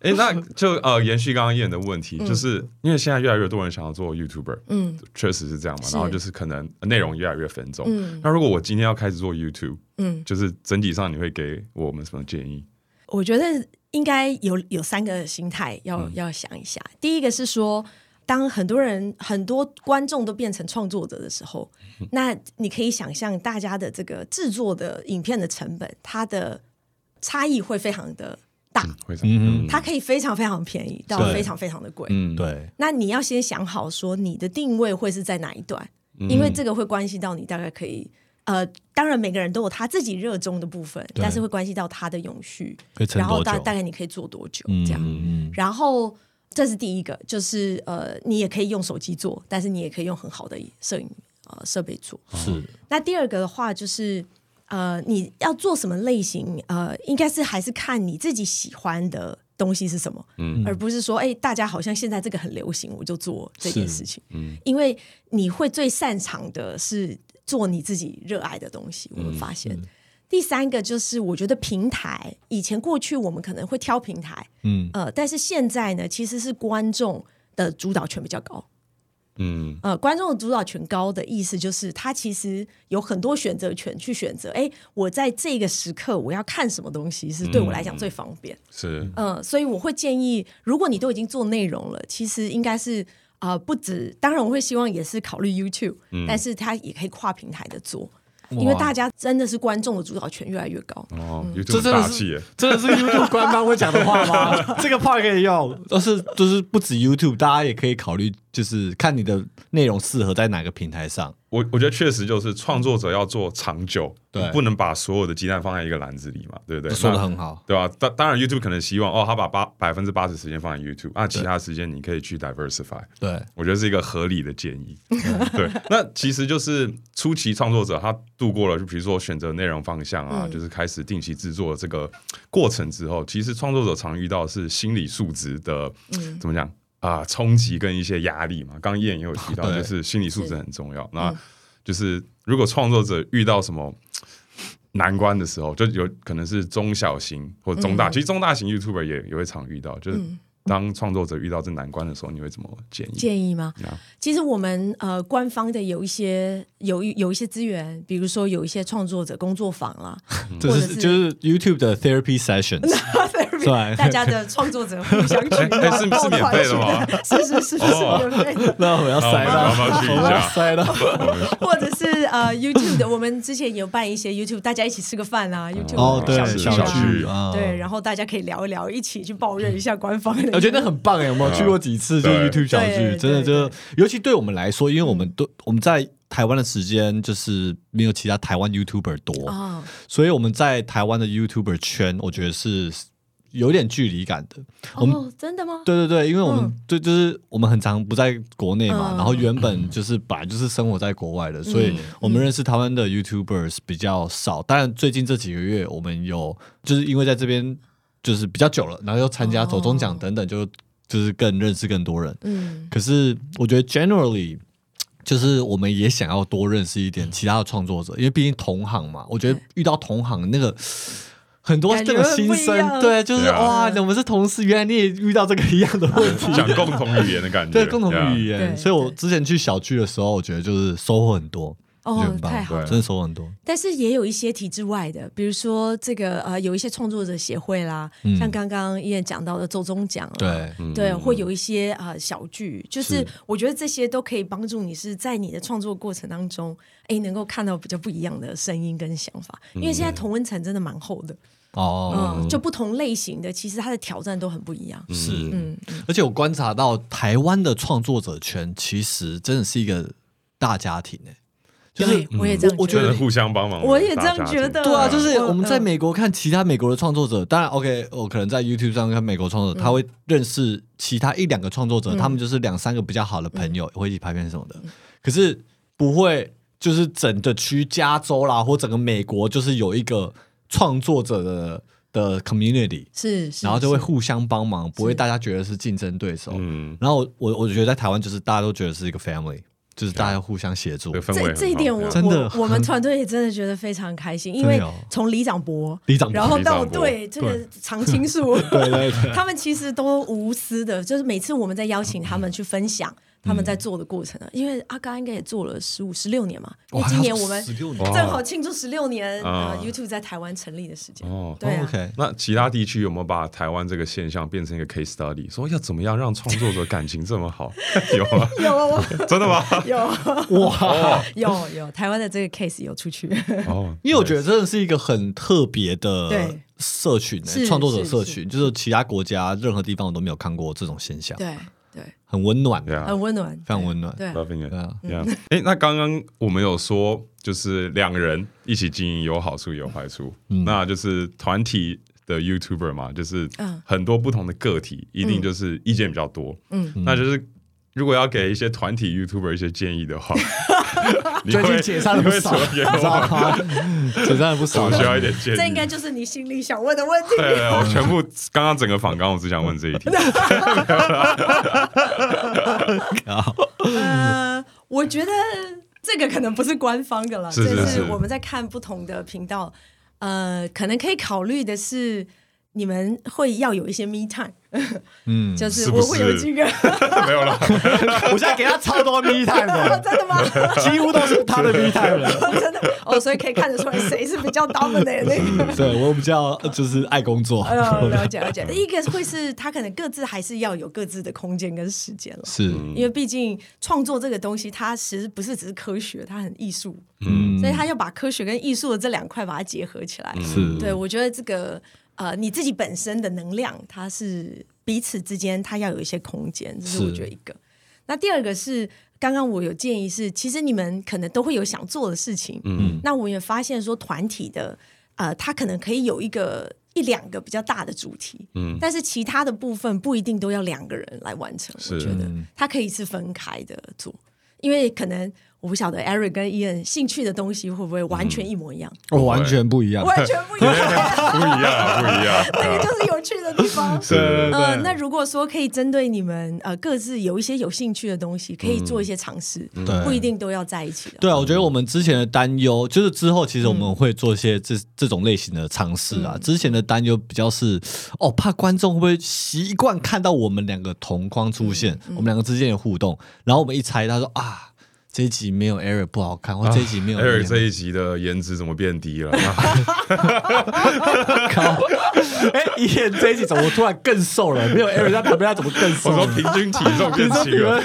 哎，那就呃，延续刚刚燕的问题，就是因为现在越来越多人想要做 YouTuber，嗯确实是这样嘛。然后就是可能内容越来越分众。嗯那如果我今天要开始做 YouTube，嗯，就是整体上你会给我们什么建议？我觉得应该有有三个心态要、嗯。要想一下。第一个是说，当很多人很多观众都变成创作者的时候，嗯。那你可以想象大家的这个制作的影片的成本，它的差异会非常的大。嗯它可以非常非常便宜到非常非常的贵，嗯，对，那你要先想好说你的定位会是在哪一段，因为这个会关系到你大概可以。呃，当然每个人都有他自己热衷的部分，但是会关系到他的永续，然后？大大概你可以做多久嗯这样。嗯然后这是第一个，就是呃，你也可以用手机做，但是你也可以用很好的摄影呃设备做。嗯是那第二个的话就是呃，你要做什么类型？呃，应该是还是看你自己喜欢的东西是什么，嗯而不是说，哎、大家好像现在这个很流行，我就做这件事情。嗯因为你会最擅长的是做你自己热爱的东西。我们发现。第三个就是，我觉得平台以前过去我们可能会挑平台，嗯呃，但是现在呢，其实是观众的主导权比较高。嗯，呃，观众的主导权高的意思就是，他其实有很多选择权去选择。哎，我在这个时刻我要看什么东西是对我来讲最方便。是嗯、所以我会建议，如果你都已经做内容了，其实应该是啊、呃不止，当然我会希望也是考虑 YouTube，、但是它也可以跨平台的做，因为大家真的是观众的主导权越来越高。哦这真的是真的是 YouTube 官方会讲的话吗？这个 part 可以用，但是就是不止 YouTube，大家也可以考虑，就是看你的内容适合在哪个平台上。我我觉得确实就是创作者要做长久，对。不能把所有的鸡蛋放在一个篮子里嘛，对不对？说的很好，对吧、当当然，YouTube 可能希望哦，他把八百分之八十时间放在 YouTube，那其他时间你可以去 diversify。对，我觉得是一个合理的建议。对，那其实就是初期创作者他度过了，就比如说选择内容方向啊，嗯。就是开始定期制作这个过程之后，其实创作者常遇到的是心理素质的、嗯。怎么讲啊、冲击跟一些压力嘛。刚刚燕也有提到，就是心理素质很重要。那嗯就是如果创作者遇到什么。难关的时候，就有可能是中小型或中大，嗯其实中大型 YouTuber 也也会常遇到。就是嗯当创作者遇到这难关的时候，你会怎么建议？建议吗？呀其实我们呃官方的有一些有一有一些资源，比如说有一些创作者工作坊啦，这或者是是就是 YouTube 的 therapy sessions，对 大家的创作者互相取哎是是抱免费的吗？是是是是免费的。那我要塞到，那我们要塞到，或者是呃 YouTube 的，我们之前有办一些 YouTube，大家一起吃个饭啊，YouTube 哦，对，小聚啊小剧啊，对，然后大家可以聊一聊，一起去抱怨一下官方的。我觉得很棒哎，有没有去过几次？就是 YouTube 小聚，真的就，尤其对我们来说，因为我们都我们在台湾的时间就是没有其他台湾 YouTuber 多，啊，所以我们在台湾的 YouTuber 圈，我觉得是有点距离感的。我们哦，真的吗？对对对，因为我们嗯对就是我们很常不在国内嘛，嗯然后原本就是本来就是生活在国外的，所以我们认识台湾的 YouTubers 比较少。当然最近这几个月，我们有就是因为在这边就是比较久了，然后又参加走中奖等等，就就是更认识更多人。嗯，可是我觉得 generally。就是我们也想要多认识一点其他的创作者，因为毕竟同行嘛。我觉得遇到同行那个很多这个心声，对，就是啊。哇，我们是同事，原来你也遇到这个一样的问题，讲共同语言的感觉，对共同语言。所以我之前去小聚的时候，我觉得就是收获很多，哦太好了。真的收很多。但是也有一些体制外的，比如说这个呃，有一些创作者协会啦，嗯像刚刚伊也讲到的周中奖，对，嗯对，会有一些啊、呃小剧，就是是我觉得这些都可以帮助你是在你的创作过程当中，哎，能够看到比较不一样的声音跟想法。因为现在同温层真的蛮厚的，哦，嗯，就不同类型的，其实它的挑战都很不一样。是。嗯，嗯而且我观察到台湾的创作者圈，其实真的是一个大家庭诶。就是我也这样觉得。我我觉得互相帮忙，我也这样觉得对啊，就是嗯我们在嗯。美国看其他美国的创作者，当然 OK，我可能在 YouTube 上看美国创作者，他会认识其他一两个创作者，嗯。他们就是两三个比较好的朋友，会一起拍片什么的。可是不会就是整个区加州啦，或整个美国，就是有一个创作者的的 community，是，是是然后就会互相帮忙，不会大家觉得是竞争对手。嗯，然后我我我觉得在台湾就是大家都觉得是一个 family，就是大家互相协助这。这一点我，真的我我们团队也真的觉得非常开心，因为从李长博，李长伯然后到对这个常青树，对对对，他们其实都无私的，就是每次我们在邀请他们去分享他们在做的过程啊，因为阿刚应该也做了十五、十六年嘛，因为今年我们正好庆祝十六年啊。呃 YouTube 在台湾成立的时间。哦。对啊。OK，那其他地区有没有把台湾这个现象变成一个 case study，说要怎么样让创作者感情这么好？有啊？有 真的吗？有。哇！有有，台湾的这个 case 有出去，哦，因为我觉得真的是一个很特别的对。社群、创作者社群，就是其他国家任何地方我都没有看过这种现象，对对，很温暖，对啊。很温暖，非常温暖。对，，loving 对 it。啊，Yeah，哎，那刚刚我们有说，就是两个人一起经营有好处也有坏处，那就是团体的 YouTuber 嘛，就是嗯很多不同的个体，一定就是意见比较多。嗯，那就是如果要给一些团体 YouTuber 一些建议的话，你 最近解散的不少？解散了不少我。需要一点建议。这应该就是你心里想问的问题。对对对，我全部刚刚整个访刚，我只想问这一题。呃，我觉得这个可能不是官方的了，是是是这是我们在看不同的频道，呃，可能可以考虑的是，你们会要有一些 me time，嗯，就是我会有是？几个，没有了，我现在给他超多 me time 的，真的吗？几乎都是他的 me time 了。真的？哦，所以可以看得出来谁是比较 dominant 的那个。对我比较呃就是爱工作，呃，了解了解。一个会是他可能各自还是要有各自的空间跟时间了，是。因为毕竟创作这个东西，它其实不是只是科学，它很艺术，嗯。所以他要把科学跟艺术的这两块把它结合起来。是。对，我觉得这个呃，你自己本身的能量，它是彼此之间，它要有一些空间，这是是我觉得一个。那第二个是，刚刚我有建议是，其实你们可能都会有想做的事情，嗯，那我也发现说，团体的呃，它可能可以有一个一两个比较大的主题，嗯，但是其他的部分不一定都要两个人来完成，我觉得它可以是分开的做，因为可能我不晓得 Eric 跟 Ian 兴趣的东西会不会完全一模一样，我完全不一样。完全不一样。不一样啊，不一样。这 个就是有趣的地方。是呃，那如果说可以针对你们呃各自有一些有兴趣的东西，可以做一些尝试，对不一定都要在一起的。对啊，我觉得我们之前的担忧，就是之后其实我们会做一些这这种类型的尝试啊。之前的担忧比较是哦，怕观众会不会习惯看到我们两个同框出现，我们两个之间的互动，然后我们一猜，他说啊。这一集没有 Eric 不好看，或这一集没有 Eric 这一集的颜值怎么变低了？靠，哎，一眼这一集怎么突然更瘦了？没有 Eric 在旁边，他怎么更瘦了？我说平均体重变轻了，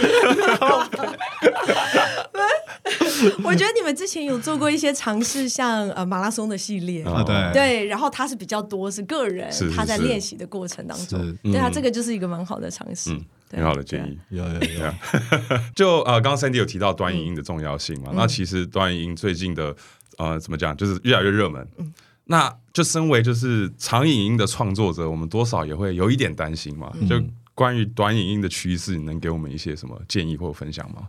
我觉得你们之前有做过一些尝试，像呃马拉松的系列。啊，对。对，然后他是比较多是个人是是他在是练习的过程当中。是，对啊，这个就是一个蛮好的尝试很好的建议。有有有，就呃，刚刚 Sandy 有提到短影音的重要性嗯嘛？那其实短影音最近的呃，怎么讲，就是越来越热门。嗯那就身为就是长影音的创作者，我们多少也会有一点担心嘛。嗯就关于短影音的趋势，你能给我们一些什么建议或分享吗？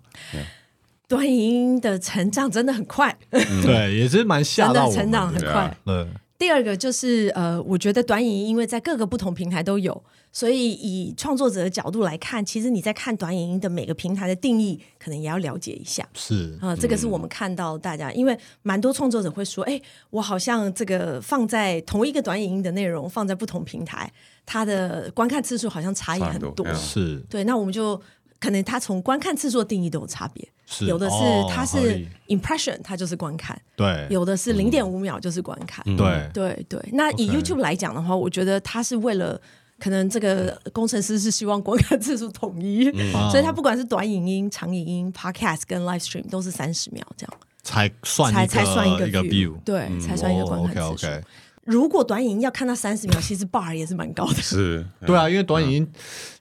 短影音的成长真的很快，对，也是蛮吓到我们成长很对啊快。对，第二个就是呃，我觉得短影音因为在各个不同平台都有，所以以创作者的角度来看，其实你在看短影音的每个平台的定义，可能也要了解一下。是啊、这个是我们看到大家，因为蛮多创作者会说，哎，我好像这个放在同一个短影音的内容放在不同平台，它的观看次数好像差异很多。是。对，那我们就可能它从观看次数的定义都有差别，是，有的是哦它是 impression，它就是观看；对。有的是零点五秒就是观看。对。对对，那以 YouTube 来讲的话，我觉得它是为了。可能这个工程师是希望观看次数统一，啊所以他不管是短影音、长影音、Podcast 跟 Live Stream 都是三十秒这样。才算才一个才算一个一个 view，对，才算一个观看 OK 次数。如果短影音要看到三十秒，其实 bar 也是蛮高的。是，对啊，因为短影音，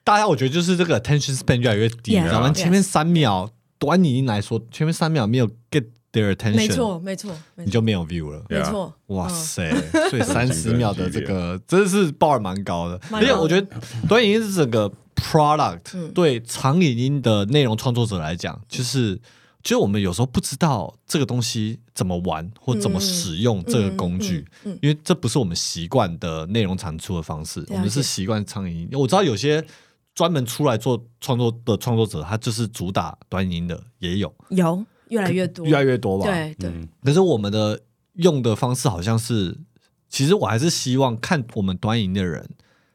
大家我觉得就是这个 attention span 越来越低你知道吗？前面三秒短影音来说，前面三秒没有 get their attention，没，错，没错，你就没有 view 了。没错。嗯。哇塞！所以三十秒的这个真的是 bar 蛮高的，而且我觉得短影音是整个 product 对长影音的内容创作者来讲，就是其实我们有时候不知道这个东西怎么玩或怎么使用这个工具，因为这不是我们习惯的内容产出的方式，我们是习惯长影音。我知道有些专门出来做创作的创作者，他就是主打短影音的，也有。有越来越多，越来越多吧。对对，可是我们的用的方式好像是，其实我还是希望看我们端影的人，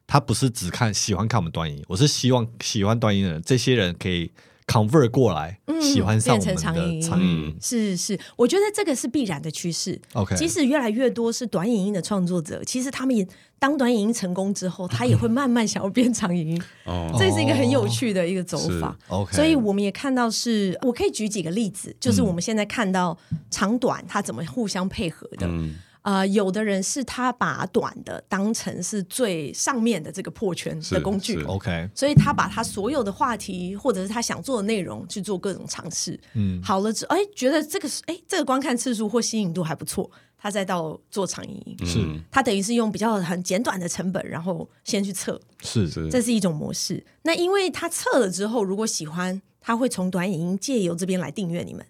他不是只看喜欢看我们端影，我是希望喜欢端影的人，这些人可以 convert 过来，嗯喜欢上我们变成长的影长影。是是，我觉得这个是必然的趋势。OK，即使越来越多是短影音的创作者，其实他们也当短影音成功之后，他也会慢慢想要变长影音。哦，这是一个很有趣的一个走法。OK，所以我们也看到是，我可以举几个例子，就是我们现在看到长短它怎么互相配合的。嗯呃，有的人是他把短的当成是最上面的这个破圈的工具，OK，所以他把他所有的话题或者是他想做的内容去做各种尝试。嗯，好了之后，哎，觉得这个是哎这个观看次数或吸引度还不错，他再到做长影音。是他等于是用比较很简短的成本，然后先去测，是是这是一种模式。那因为他测了之后，如果喜欢，他会从短影音借由这边来订阅你们。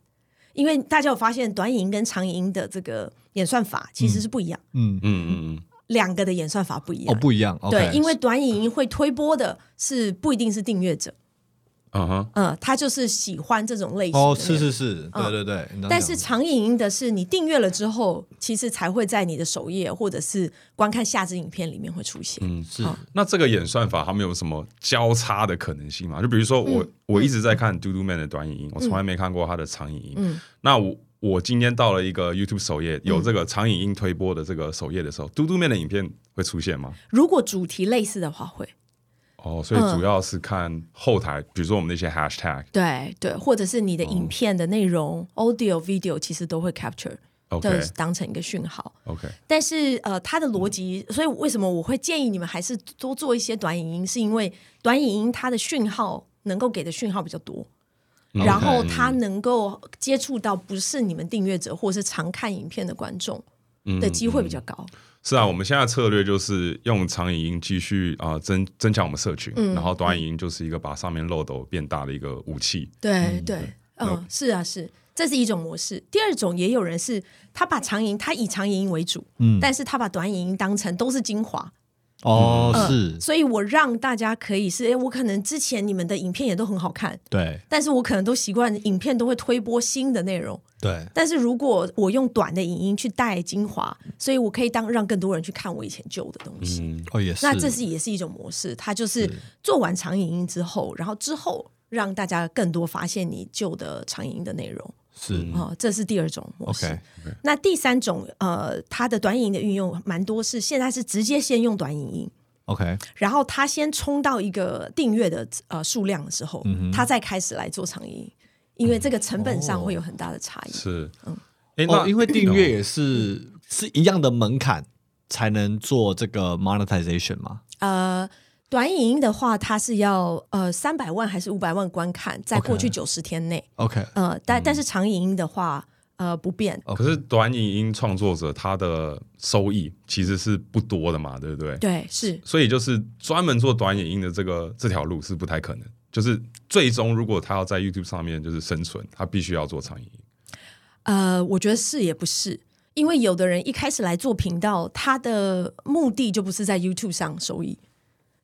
因为大家有发现，短影音跟长影音的这个演算法其实是不一样，嗯。嗯嗯嗯，两个的演算法不一样。哦不一样对，因为短影音会推播的是不一定是订阅者，嗯哼，嗯，他就是喜欢这种类型的哦，是是是，对嗯对对。但是长影音的是，你订阅了之后，其实才会在你的首页或者是观看下支影片里面会出现。嗯，是。那这个演算法他们有什么交叉的可能性吗？就比如说我、我一直在看嘟嘟 man 的短影音，我从来没看过他的长影音。嗯。那我我今天到了一个 YouTube 首页，有这个长影音推播的这个首页的时候，嘟嘟 man 的影片会出现吗？如果主题类似的话，会哦，所以嗯主要是看后台，比如说我们那些 hashtag。对对，或者是你哦的影片的内容、audio、video，其实都会 capture，OK 的当成一个讯号。OK，但是呃，它的逻辑，所以为什么我会建议你们还是多做一些短影音，是因为短影音它的讯号能够给的讯号比较多。嗯然后他能够接触到不是你们订阅者或是常看影片的观众嗯的机会比较高。是啊，我们现在策略就是用长影音继续啊、呃增增强我们社群，嗯然后短影音就是一个把上面漏斗变大的一个武器。对对，嗯嗯，是啊是，这是一种模式。第二种也有人是他把长影他以长影音为主，嗯但是他把短影音当成都是精华，哦，嗯。是，所以我让大家可以是，哎，我可能之前你们的影片也都很好看，对。但是我可能都习惯影片都会推播新的内容。对，但是如果我用短的影音去带精华，所以我可以当让更多人去看我以前旧的东西。嗯，哦也是，那这是也是一种模式，它就是。做完长影音之后，然后之后让大家更多发现你旧的长影音的内容。是。哦，这是第二种模式。OK，那第三种，呃，它的短影音的运用蛮多，是现在是直接先用短影音，OK，然后它先冲到一个订阅的呃数量的时候，它再开始来做长影音，因为这个成本上会有很大的差异。是，嗯。哎、哦，因为订阅也是是一样的门槛才能做这个 monetization 吗。呃，短影音的话，它是要呃三百万还是五百万观看，在过去九十天内。OK，呃，但、但是长影音的话，呃不变。可是短影音创作者他的收益其实是不多的嘛，对不对？对，是所以就是专门做短影音的这个这条路是不太可能。就是最终如果他要在 YouTube 上面就是生存，他必须要做长影音。呃，我觉得是也不是，因为有的人一开始来做频道，他的目的就不是在 YouTube 上收益，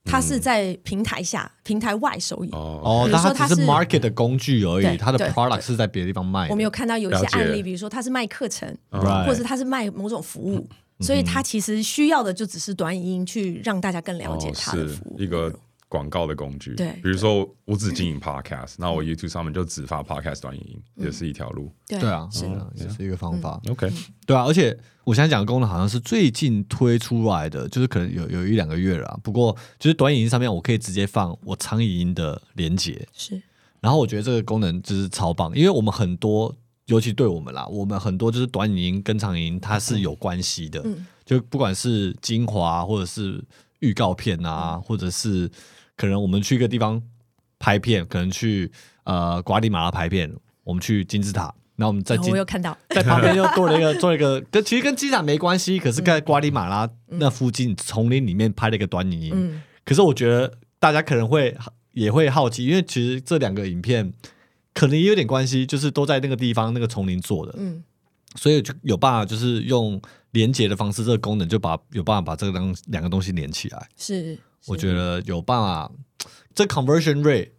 他是在平台下、平台外收益。哦，哦，比如但它只是说它是 market 的工具而已，它的 product 是在别的地方卖。我们有看到有一些案例，比如说它是卖课程，或者是他是卖某种服务，所以它其实需要的就只是短语音去让大家更了解它的服务。一个广告的工具。对比如说我只经营 Podcast，那我 YouTube 上面就只发 Podcast 短影音，也是一条路。对对啊，是也是一个方法。OK，对啊，而且我想讲的功能好像是最近推出来的，就是可能有有一两个月了啊。不过就是短影音上面，我可以直接放我长影音的连接，是。然后我觉得这个功能就是超棒，因为我们很多，尤其对我们啦，我们很多就是短影音跟长影音它是有关系的，嗯。就不管是精华或者是预告片啊，嗯。或者是可能我们去一个地方拍片，可能去呃瓜地马拉拍片，我们去金字塔，然后我们在金我有看到，在旁边又多了一个做了一个 跟其实跟金字塔没关系，可是在瓜地马拉那附近丛林里面拍了一个短影音，嗯。可是我觉得大家可能会也会好奇，因为其实这两个影片可能也有点关系，就是都在那个地方那个丛林做的，嗯所以就有办法就是用连接的方式，这个功能就把有办法把这个两两个东西连起来。是，我觉得有办法，这 conversion rate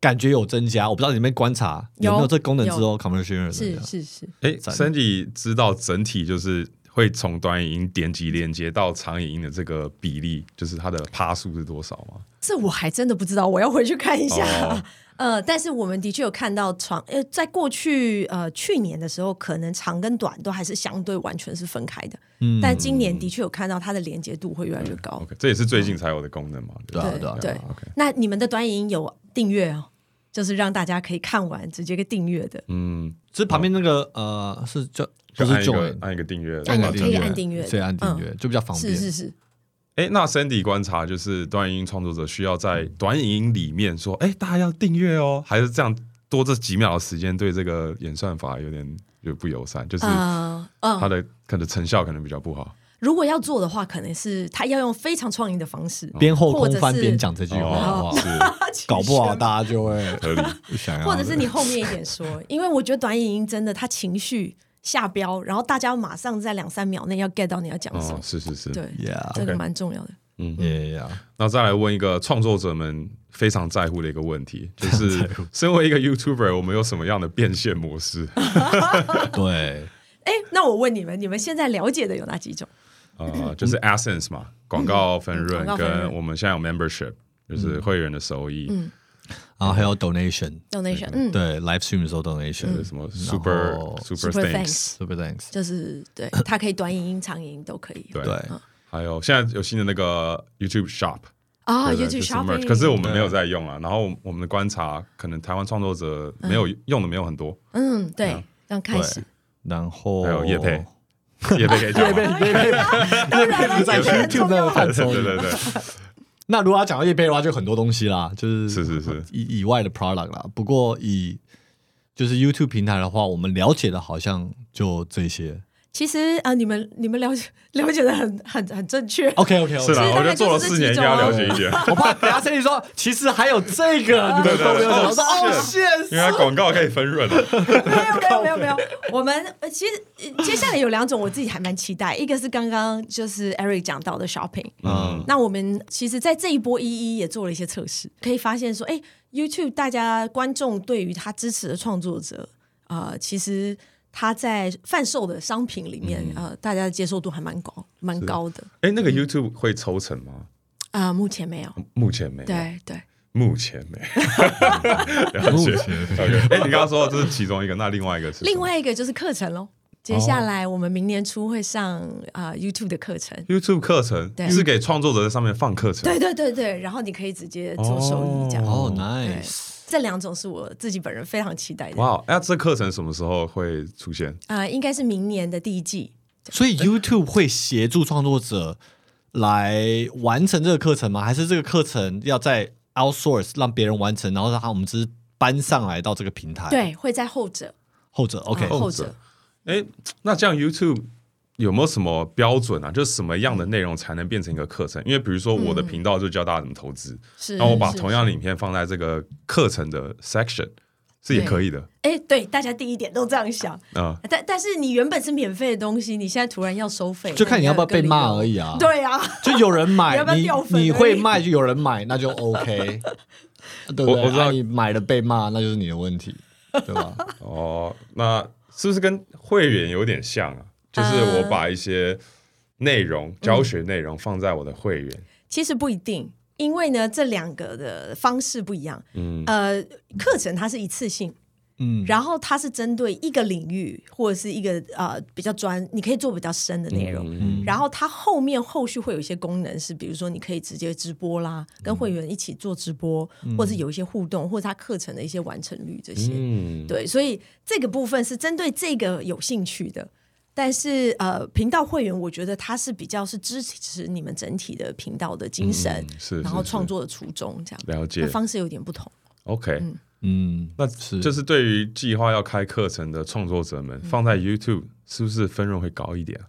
感觉有增加。我不知道你们观察有没有有这功能之后 conversion rate 增是加。是是，哎，Sandy 知道整体就是会从短影音点击连接到长影音的这个比例，就是它的趴数是多少吗？这我还真的不知道，我要回去看一下。哦 呃，但是我们的确有看到长，呃，在过去呃去年的时候，可能长跟短都还是相对完全是分开的，嗯但今年的确有看到它的连接度会越来越高。OK，这也是最近才有的功能嘛？对不对啊对，OK，那你们的短影音有订阅哦，就是让大家可以看完直接个订阅的，嗯，这旁边那个呃是叫不就是按一 join 个按一个订阅，按可以按订阅的，所以按订阅就比较方便。是是是，哎，那 Sandy 观察就是短影音创作者需要在短影音里面说，哎，大家要订阅哦，还是这样多这几秒的时间对这个演算法有点有不友善，就是呃嗯，它的可能成效可能比较不好。如果要做的话，可能是他要用非常创意的方式，边后空翻边讲这句话，好不好？是。搞不好大家就会合理。想要，或者是你后面一点说，因为我觉得短影音真的，他情绪下标，然后大家马上在两三秒内要 get 到你要讲什么，，哦是是是，对 Yeah，这个蛮重要的。嗯。也呀，那再来问一个创作者们非常在乎的一个问题，就是身为一个 YouTuber，我们有什么样的变现模式？对，哎，那我问你们，你们现在了解的有哪几种？呃，就是 Essence 嘛，广告分嗯润广告分润。跟我们现在有 Membership，就是会员的收益，然后还有 donation，donation，嗯，对，live stream 的时候 donation，就是什么 Super Super Super Thanks，Thanks，super thanks，就是对，它可以短影音、长影音都可以。对。对，还有现在有新的那个 YouTube Shop。啊，YouTube Shopping，merch，可是我们没有在用啊。然后我们的观察，可能台湾创作者没有用的没有很多，嗯，对，刚开始，然后还有叶配，叶配可以讲吗？叶配 当然了，不在 YouTube 重要那个范畴里。对对对，那如果要讲到叶配的话，就很多东西啦，就是是是是以以外的 product 啦。不过以就是 YouTube 平台的话，我们了解的好像就这些。其实啊，你们你们了解了解的很很很正确。OK OK 是啦，我觉得做了就是四年，应该要了解一点，我怕等下 c 里说，其实还有这个，你们都没有想到。哦，现因为它广告可以分润的。没有没有没有没有，我们呃其实呃接下来有两种，我自己还蛮期待。一个是刚刚就是 Eric 讲到的 shopping，嗯那我们其实，在这一波一一也做了一些测试，可以发现说，哎，YouTube 大家观众对于他支持的创作者，呃，其实他在贩售的商品里面，呃，大家的接受度还蛮高，蛮高的。哎，那个 YouTube 会抽成吗？啊、目前没有。目前没有，对对，目前没有。了解。OK，哎，你刚刚说这是其中一个，那另外一个是什么另外一个就是课程喽。接下来我们明年初会上啊、YouTube 的课程。YouTube 课程对是给创作者在上面放课程，对对对对，然后你可以直接做收益这样。哦对，nice。这两种是我自己本人非常期待的。哇，那这课程什么时候会出现？啊、应该是明年的第一季。所以 YouTube 会协助创作者来完成这个课程吗？还是这个课程要在 outsource 让别人完成，然后让他我们只是搬上来到这个平台？，对，会在后者。后者 OK，、啊后者。哎，那这样 YouTube 有没有什么标准啊？就是什么样的内容才能变成一个课程？因为比如说我的频道就教大家怎么投资，是。那我把同样的影片放在这个课程的 section 是也可以的哎，对，大家第一点都这样想，啊。但但是你原本是免费的东西，你现在突然要收费，就看你要不要被骂而已。啊。，对啊，就有人买 你要不要你掉粉你会卖就有人买，那就 OK，对不对？我我知道啊你买了被骂，那就是你的问题，对吧？哦，那是不是跟会员有点像啊？就是我把一些内容、教学内容放在我的会员，其实不一定，因为呢，这两个的方式不一样。嗯，呃，课程它是一次性，嗯，然后它是针对一个领域或者是一个呃比较专，你可以做比较深的内容。嗯然后它后面后续会有一些功能，是比如说你可以直接直播啦，跟会员一起做直播，或者是有一些互动，或者它课程的一些完成率这些。嗯，对，所以这个部分是针对这个有兴趣的。但是呃，频道会员我觉得他是比较是支持你们整体的频道的精神，嗯是然后是创作的初衷这样，了解那方式有点不同。OK，嗯，那是就是对于计划要开课程的创作者们，放在 YouTube 是不是分润会高一点啊？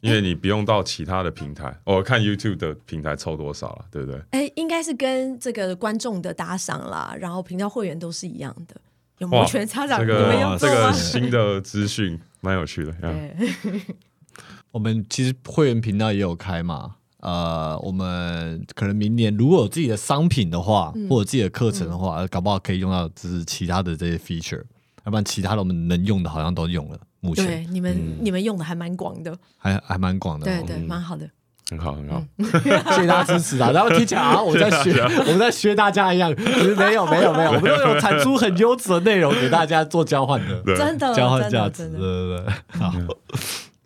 因为你不用到其他的平台，我看 YouTube 的平台抽多少了，对不对？哎，应该是跟这个观众的打赏啦，然后频道会员都是一样的。有摩哇，拳擦掌，这个这个？新的资讯蛮有趣的。嗯对，我们其实会员频道也有开嘛。呃，我们可能明年如果有自己的商品的话，嗯或者自己的课程的话，搞不好可以用到就是其他的这些 feature，要不然其他的我们能用的好像都用了，目前对，你们、你们用的还蛮广的，还还蛮广的、哦。对对，蛮好的。很好，很好。谢谢大家支持啊！然后听起来好像我在学，我们在学大家一样，没有没有没有，我们都有产出很优质的内容给大家做交换的。真的，交换价值，对对对。好，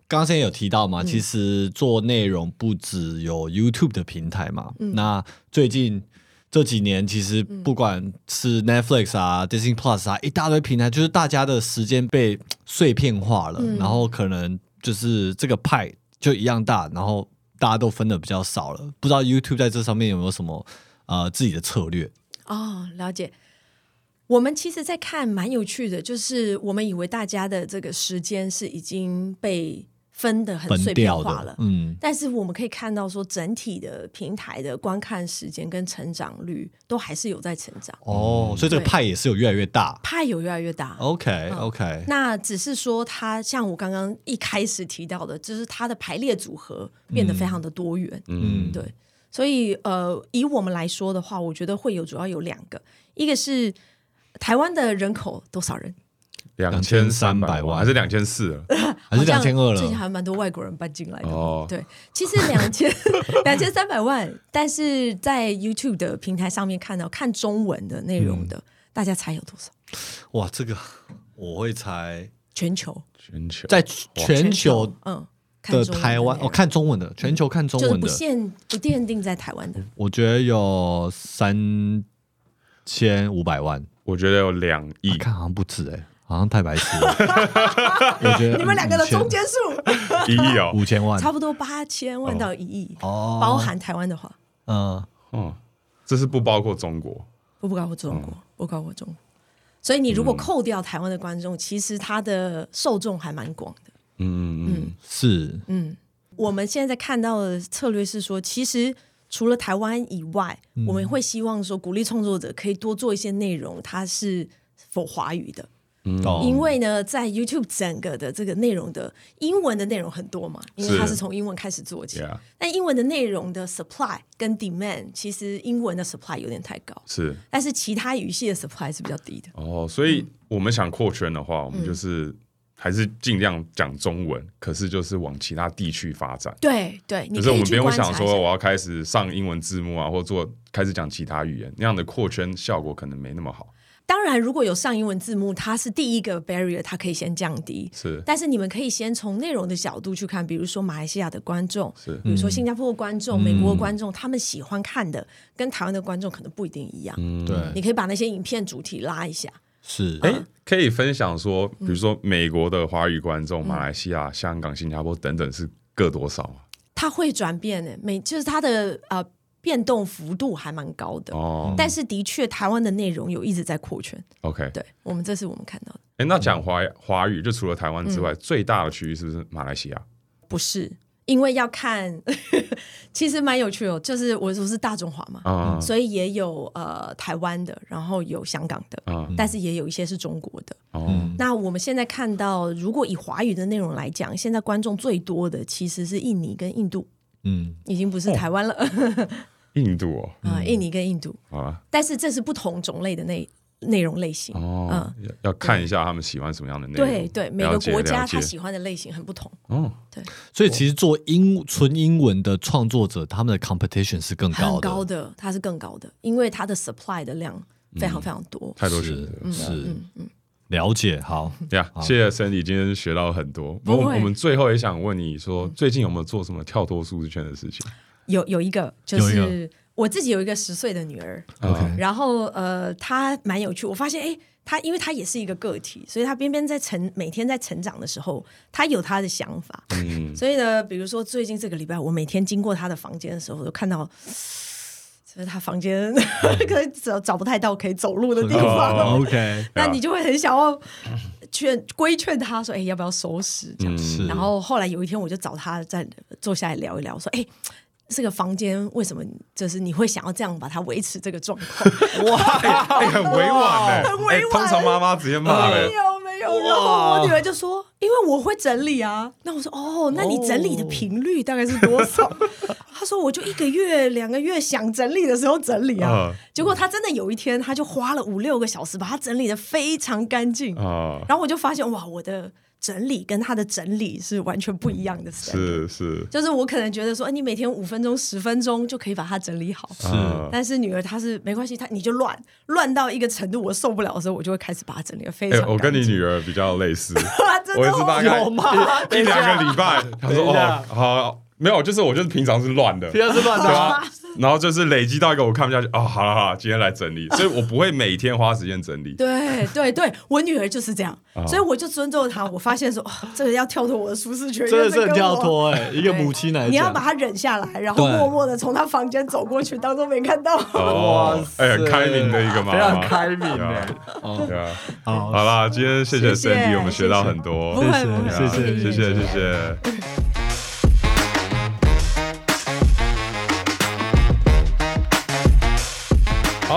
刚刚现在有提到嘛，其实做内容不只有 YouTube 的平台嘛，那最近。这几年其实不管是 Netflix 啊、Disney Plus 啊，一大堆平台，就是大家的时间被碎片化了，然后可能就是这个派就一样大，然后大家都分的比较少了。不知道 YouTube 在这上面有没有什么呃自己的策略？哦，了解。我们其实，在看蛮有趣的，就是我们以为大家的这个时间是已经被分的很碎片化了，，嗯，但是我们可以看到说，整体的平台的观看时间跟成长率都还是有在成长，哦，所以这个派也是有越来越大。派有越来越大。OK OK，那只是说，它像我刚刚一开始提到的，就是它的排列组合变得非常的多元。嗯。对，所以呃，以我们来说的话，我觉得会有主要有两个，一个是台湾的人口多少人？两千三百2300万。还是两千四了？还是两千二了？最近了？还蛮多外国人搬进来的。哦。对，其实两千 两千三百万，但是在 YouTube 的平台上面看到看中文的内容的，大家猜有多少？哇，这个我会猜，全球。全球。在全球嗯，看的台湾哦，看中文的，全球看中就是文的，不限不限定在台湾的，我觉得有三千五百万，我觉得有两亿。啊，看好像不止哎，好像太白痴了。我觉得你们两个的中间数。一亿哦，五千万，差不多八千万到一亿，哦。包含台湾的话，嗯，嗯，这是不包括中国。不不包括中嗯。国，不包括中国。所以你如果扣掉台湾的观众，其实他的受众还蛮广的。嗯嗯嗯，是。嗯，我们现在看到的策略是说，其实除了台湾以外，嗯。我们会希望说鼓励创作者可以多做一些内容，它是否华语的。哦。因为呢，在 YouTube 整个的这个内容的英文的内容很多嘛，因为它是从英文开始做起。Yeah 但英文的内容的 supply 跟 demand，其实英文的 supply 有点太高，是。但是其他语系的 supply 是比较低的。哦，所以嗯。我们想扩圈的话，我们就是还是尽量讲中文，可是就是往其他地区发展。对对，你就是我们不用想说我要开始上英文字幕啊，或做开始讲其他语言，那样的扩圈效果可能没那么好。当然，如果有上英文字幕，它是第一个 barrier，它可以先降低。是。但是你们可以先从内容的角度去看，比如说马来西亚的观众，是。比如说新加坡的观众、美国的观众，他们喜欢看的跟台湾的观众可能不一定一样。对，你可以把那些影片主题拉一下。是。哎、可以分享说，嗯。比如说美国的华语观众、马来西亚、香港、新加坡等等是各多少啊？它会转变的，每就是它的呃变动幅度还蛮高的。哦但是的确，台湾的内容有一直在扩圈。，OK，对我们，这是我们看到的，哎、那讲华华语，就除了台湾嗯之外，最大的区域是不是马来西亚？不是因为要看，其实蛮有趣哦。就是我我是大中华嘛，啊所以也有呃台湾的，然后有香港的，啊但是也有一些是中国的。哦，那我们现在看到，如果以华语的内容来讲，现在观众最多的其实是印尼跟印度，嗯，已经不是台湾了。印度哦，啊、印尼跟印度，好了，但是这是不同种类的内内容类型。哦，嗯。要要看一下他们喜欢什么样的内容。对对，每个国家他喜欢的类型很不同。哦，对。所以其实做英纯英文的创作者，他们的 competition 是更高很的，高的，它是更高的，因为它的 supply 的量非常非常多。太多选是嗯。是，了解，好，呀谢谢 Sandy，今天学到很多。我我们最后也想问你说，最近有没有做什么跳脱舒适圈的事情？有有一个就是我自己有一个十岁的女儿 OK 然后呃，她蛮有趣，我发现哎。她因为她也是一个个体，所以她边边在成每天在成长的时候，她有她的想法。嗯，所以呢，比如说最近这个礼拜，我每天经过她的房间的时候，我都看到，就是他房间 可能找找不太到可以走路的地方。哦 OK，那你就会很想要劝规劝他说：“哎、要不要收拾？”这样。然后后来有一天，我就找他再坐下来聊一聊，说：“哎、这个房间为什么就是你会想要这样把它维持这个状况？” 哎，很委婉呢，很委婉哎通常妈妈直接骂没嘞，有。然后我女儿就说：“因为我会整理啊。”那我说：“哦，那你整理的频率大概是多少？” 她说：“我就一个月、两个月想整理的时候整理啊。嗯结果她真的有一天，她就花了五六个小时把它整理的非常干净。啊，然后我就发现，哇，我的整理跟他的整理是完全不一样的。是是就是我可能觉得说，哎，你每天五分钟、十分钟就可以把它整理好。是但是女儿她是没关系，她你就乱乱到一个程度，我受不了的时候，我就会开始把它整理的非哎常干，净。我跟你女儿比较类似，真的我也是大概有吗一一两个礼拜，她说哦好，没有，就是我就是平常是乱的，平常是乱对打，吧？然后就是累积到一个我看不下去，哦，好了好了，今天来整理，所以我不会每天花时间整理。对对对，我女儿就是这样，哦所以我就尊重她。我发现说，哦，这个要跳脱我的舒适圈，真的是很跳脱哎，一个母亲来讲，你要把她忍下来，然后默默的从她房间走过去，当做没看到。哇，哎，很开明的一个妈非妈，常开明对啊。对啊，好，好啦，今天谢谢谢谢 Sandy，我们学到很多，不会谢谢不会，谢谢。谢谢。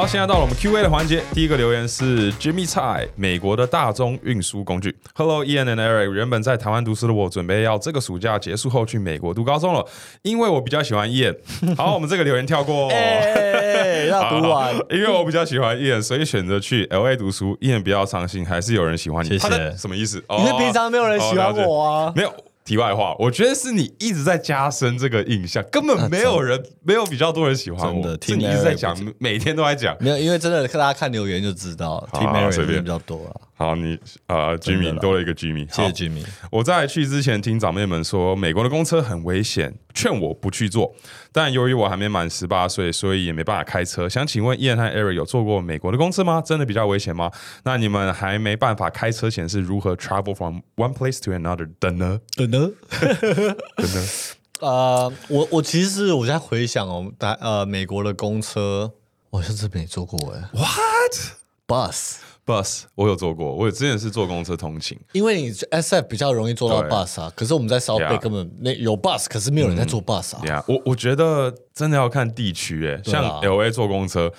好，好，现在到了我们 Q&A 的环节。第一个留言是 Jimmy 蔡，美国的大宗运输工具。Hello Ian and Eric，原本在台湾读书的我，准备要这个暑假结束后去美国读高中了，因为我比较喜欢 Ian。好，我们这个留言跳过。哎，要读完 好，因为我比较喜欢 Ian，所以选择去 LA 读书。Ian 不要伤心，还是有人喜欢你。谢谢他什么意思？哦因为平常没有人喜欢我啊哦没有。题外话，我觉得是你一直在加深这个印象，根本没有人，没有比较多人喜欢我真的，是你一直在讲每天都在讲。没有，因为真的大家看留言就知道好，Team Mary 随便比较多啊。好，你呃真的 Jimmy 多了一个 Jimmy，谢谢好 Jimmy。我在去之前听长辈们说，美国的公车很危险，劝我不去坐。但由于我还没满十八岁，所以也没办法开车。想请问 Ian 和 Eric 有坐过美国的公车吗？真的比较危险吗？那你们还没办法开车前是如何 travel from one place to another 的呢？等 等，真的呃，我我其实我在回想哦，大呃美国的公车，我好像是没坐过哎。What Bus，bus？我有坐过，我之前是坐公车通勤。因为你 SF 比较容易坐到 bus 啊，可是我们在 South Bay 根本那有 bus，可是没有人在坐 bus 啊。呀、我我觉得真的要看地区，哎，像对啊 L A 坐公车，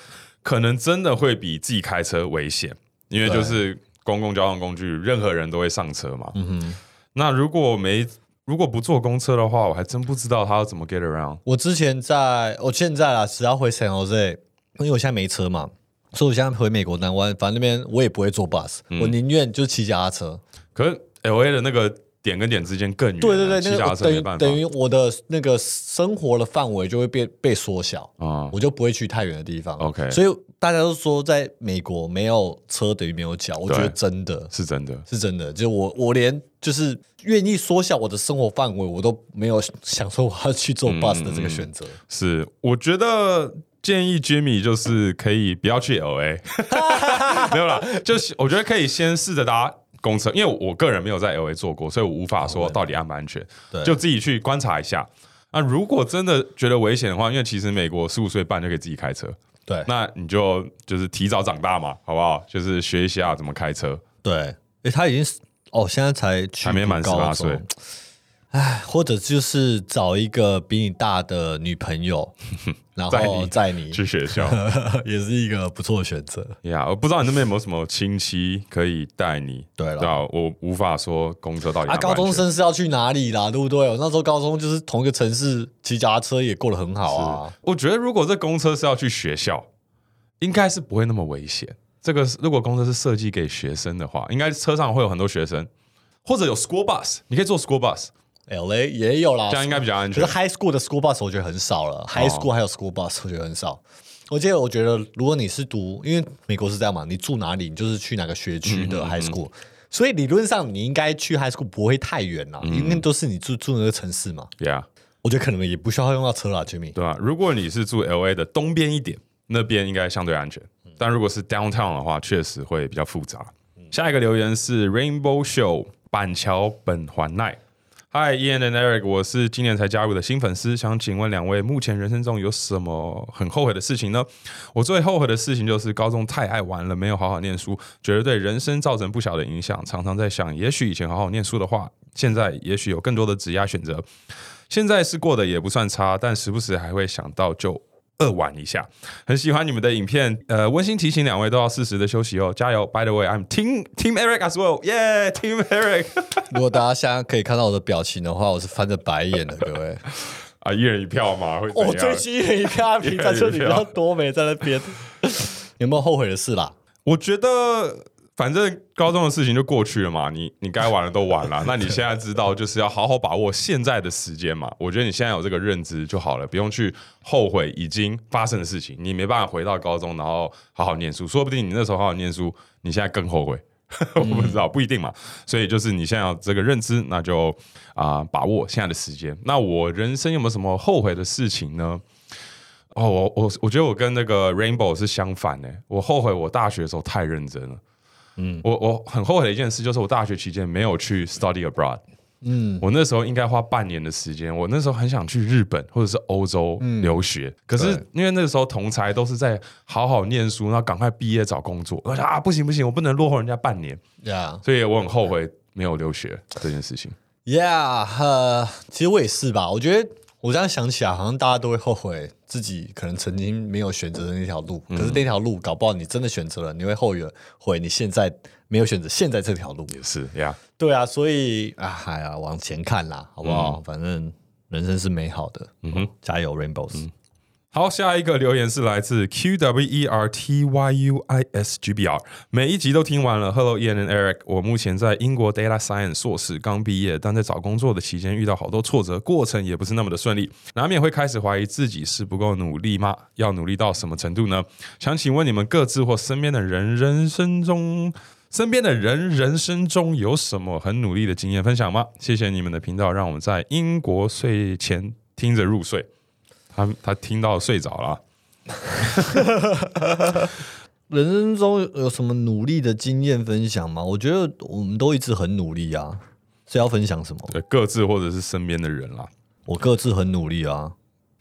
可能真的会比自己开车危险，因为就是公共交通工具，任何人都会上车嘛。嗯哼。那如果没如果不坐公车的话，我还真不知道他要怎么 get around。我之前在，我现在啊，只要回 San Jose，因为我现在没车嘛，所以我现在回美国南湾，反正那边我也不会坐 bus，、我嗯宁愿就骑脚踏车。可是 L A 的那个点跟点之间更远啊，对对对，骑脚踏那个等于车没办法等于我的那个生活的范围就会被被缩小，啊。我就不会去太远的地方。OK 所以大家都说在美国没有车等于没有脚，我觉得真的是真的，是真的，就我我连就是愿意缩小我的生活范围，我都没有想说我要去坐嗯 bus 的这个选择。是我觉得建议 Jimmy 就是可以不要去 L A，没有啦，就是我觉得可以先试着搭公车，因为我个人没有在 L A 做过，所以我无法说到底安不安全，对。就自己去观察一下。那如果真的觉得危险的话，因为其实美国十五岁半就可以自己开车，对。那你就就是提早长大嘛，好不好？就是学一下怎么开车。对，诶，他已经哦，现在才去还没满读高18岁。哎，或者就是找一个比你大的女朋友，然后载你，去学校 也是一个不错的选择。呀我不知道你那边有没有什么亲戚可以带你。对了对啊，我无法说公车到底啊，高中生是要去哪里啦？对不对？我那时候高中就是同一个城市，骑脚踏车也过得很好啊。我觉得如果这公车是要去学校，应该是不会那么危险。这个如果公车是设计给学生的话，应该车上会有很多学生，或者有 school bus，你可以坐 school bus，L A 也有啦，这样应该比较安全可是。high school 的 school bus 我觉得很少了、h i g h school 还有 school bus 我觉得很少。我记得，我觉得如果你是读，因为美国是这样嘛，你住哪里，你就是去哪个学区嗯的 high school，、所以理论上你应该去 high school 不会太远啦，嗯因为都是你住住那个城市嘛。Yeah，我觉得可能也不需要用到车啦，Jimmy。对啊、如果你是住 L A 的东边一点，那边应该相对安全。但如果是 downtown 的话，确实会比较复杂。下一个留言是 Rainbow Show 板桥本环奈。Hi Ian and Eric，我是今年才加入的新粉丝，想请问两位，目前人生中有什么很后悔的事情呢？我最后悔的事情就是高中太爱玩了，没有好好念书，觉得对人生造成不小的影响。常常在想，也许以前好好念书的话，现在也许有更多的职业选择。现在是过得也不算差，但时不时还会想到就二玩一下。很喜欢你们的影片，呃，温馨提醒两位都要适时的休息哦，加油！By the way，I'm Team Team Eric as well，Yeah，Team Eric 如果大家现在可以看到我的表情的话，我是翻着白眼的，各位。啊，一人一票嘛，我最样？近一人一票，平常就 你比较多没在那边。有没有后悔的事啦？我觉得反正高中的事情就过去了嘛，你你该玩的都玩了，那你现在知道就是要好好把握现在的时间嘛。我觉得你现在有这个认知就好了，不用去后悔已经发生的事情。你没办法回到高中，然后好好念书，说不定你那时候好好念书，你现在更后悔。我不知道，不一定嘛。所以就是你现在有这个认知，那就啊、把握现在的时间。那我人生有没有什么后悔的事情呢？哦，我我我觉得我跟那个 Rainbow 是相反的。我后悔我大学的时候太认真了。嗯，我我很后悔的一件事就是我大学期间没有去 study abroad。嗯，我那时候应该花半年的时间。我那时候很想去日本或者是欧洲留学，可是因为那个时候同才都是在好好念书，然后赶快毕业找工作。我想啊，不行不行，我不能落后人家半年，呀、所以我很后悔没有留学这件事情。Yeah，呃，其实我也是吧。我觉得我这样想起来，好像大家都会后悔自己可能曾经没有选择的那条路，可是那条路搞不好你真的选择了，你会后悔你现在没有选择现在这条路。也是呀。对啊，所以啊，哎呀，往前看啦，好不好？反正人生是美好的，嗯哼，加油，Rainbows。好，下一个留言是来自 Q W E R T Y U I S G B R，每一集都听完了。Hello Ian and Eric，我目前在英国 Data Science 硕士刚毕业，但在找工作的期间遇到好多挫折，过程也不是那么的顺利，难免会开始怀疑自己是不够努力吗？要努力到什么程度呢？想请问你们各自或身边的人，人生中身边的人人生中有什么很努力的经验分享吗？谢谢你们的频道，让我们在英国睡前听着入睡。他他听到睡着了。人生中有什么努力的经验分享吗？我觉得我们都一直很努力啊，是要分享什么？对，各自或者是身边的人啦。我各自很努力啊。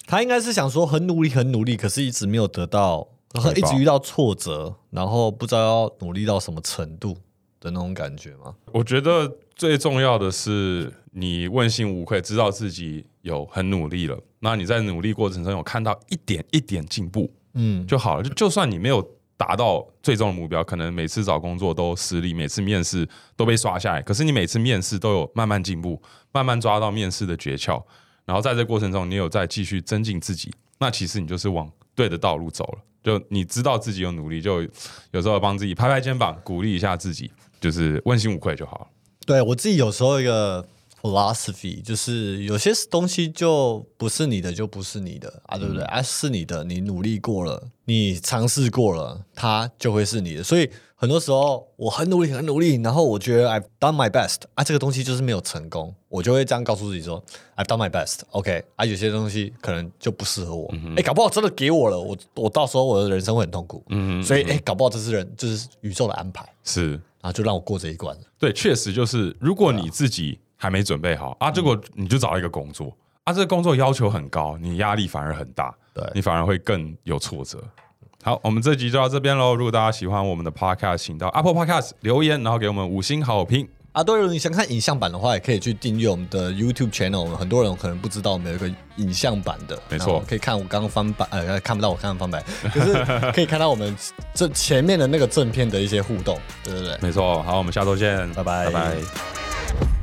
他应该是想说很努力，很努力，可是一直没有得到，然后一直遇到挫折，然后不知道要努力到什么程度的那种感觉吗？我觉得最重要的是你问心无愧，知道自己有很努力了。那你在努力过程中有看到一点一点进步，嗯，就好了。就就算你没有达到最终的目标，可能每次找工作都失利，每次面试都被刷下来，可是你每次面试都有慢慢进步，慢慢抓到面试的诀窍，然后在这过程中你有在继续增进自己，那其实你就是往对的道路走了。就你知道自己有努力，就有时候帮自己拍拍肩膀，鼓励一下自己，就是问心无愧就好了。对我自己有时候一个。Philosophy 就是有些东西就不是你的就不是你的啊，对不对？啊，是你的，你努力过了，你尝试过了，它就会是你的。所以很多时候我很努力，很努力，然后我觉得 I've done my best 啊，这个东西就是没有成功，我就会这样告诉自己说 I've done my best，OK 啊，有些东西可能就不适合我，哎，搞不好真的给我了，我我到时候我的人生会很痛苦，嗯，所以哎，搞不好这是人就是宇宙的安排，是，然后就让我过这一关。对，确实就是如果你自己。还没准备好啊，结果你就找一个工作啊，这个工作要求很高，你压力反而很大，对你反而会更有挫折。好，我们这集就到这边喽。如果大家喜欢我们的 Podcast，请到 Apple Podcast 留言，然后给我们五星好评。啊，对了，你想看影像版的话，也可以去订阅我们的 YouTube channel。很多人可能不知道我们有一个影像版的，没错，可以看我刚刚翻版，呃，看不到我刚刚翻版，可是可以看到我们这前面的那个正片的一些互动，对对对，没错。好，我们下周见，拜拜，拜拜。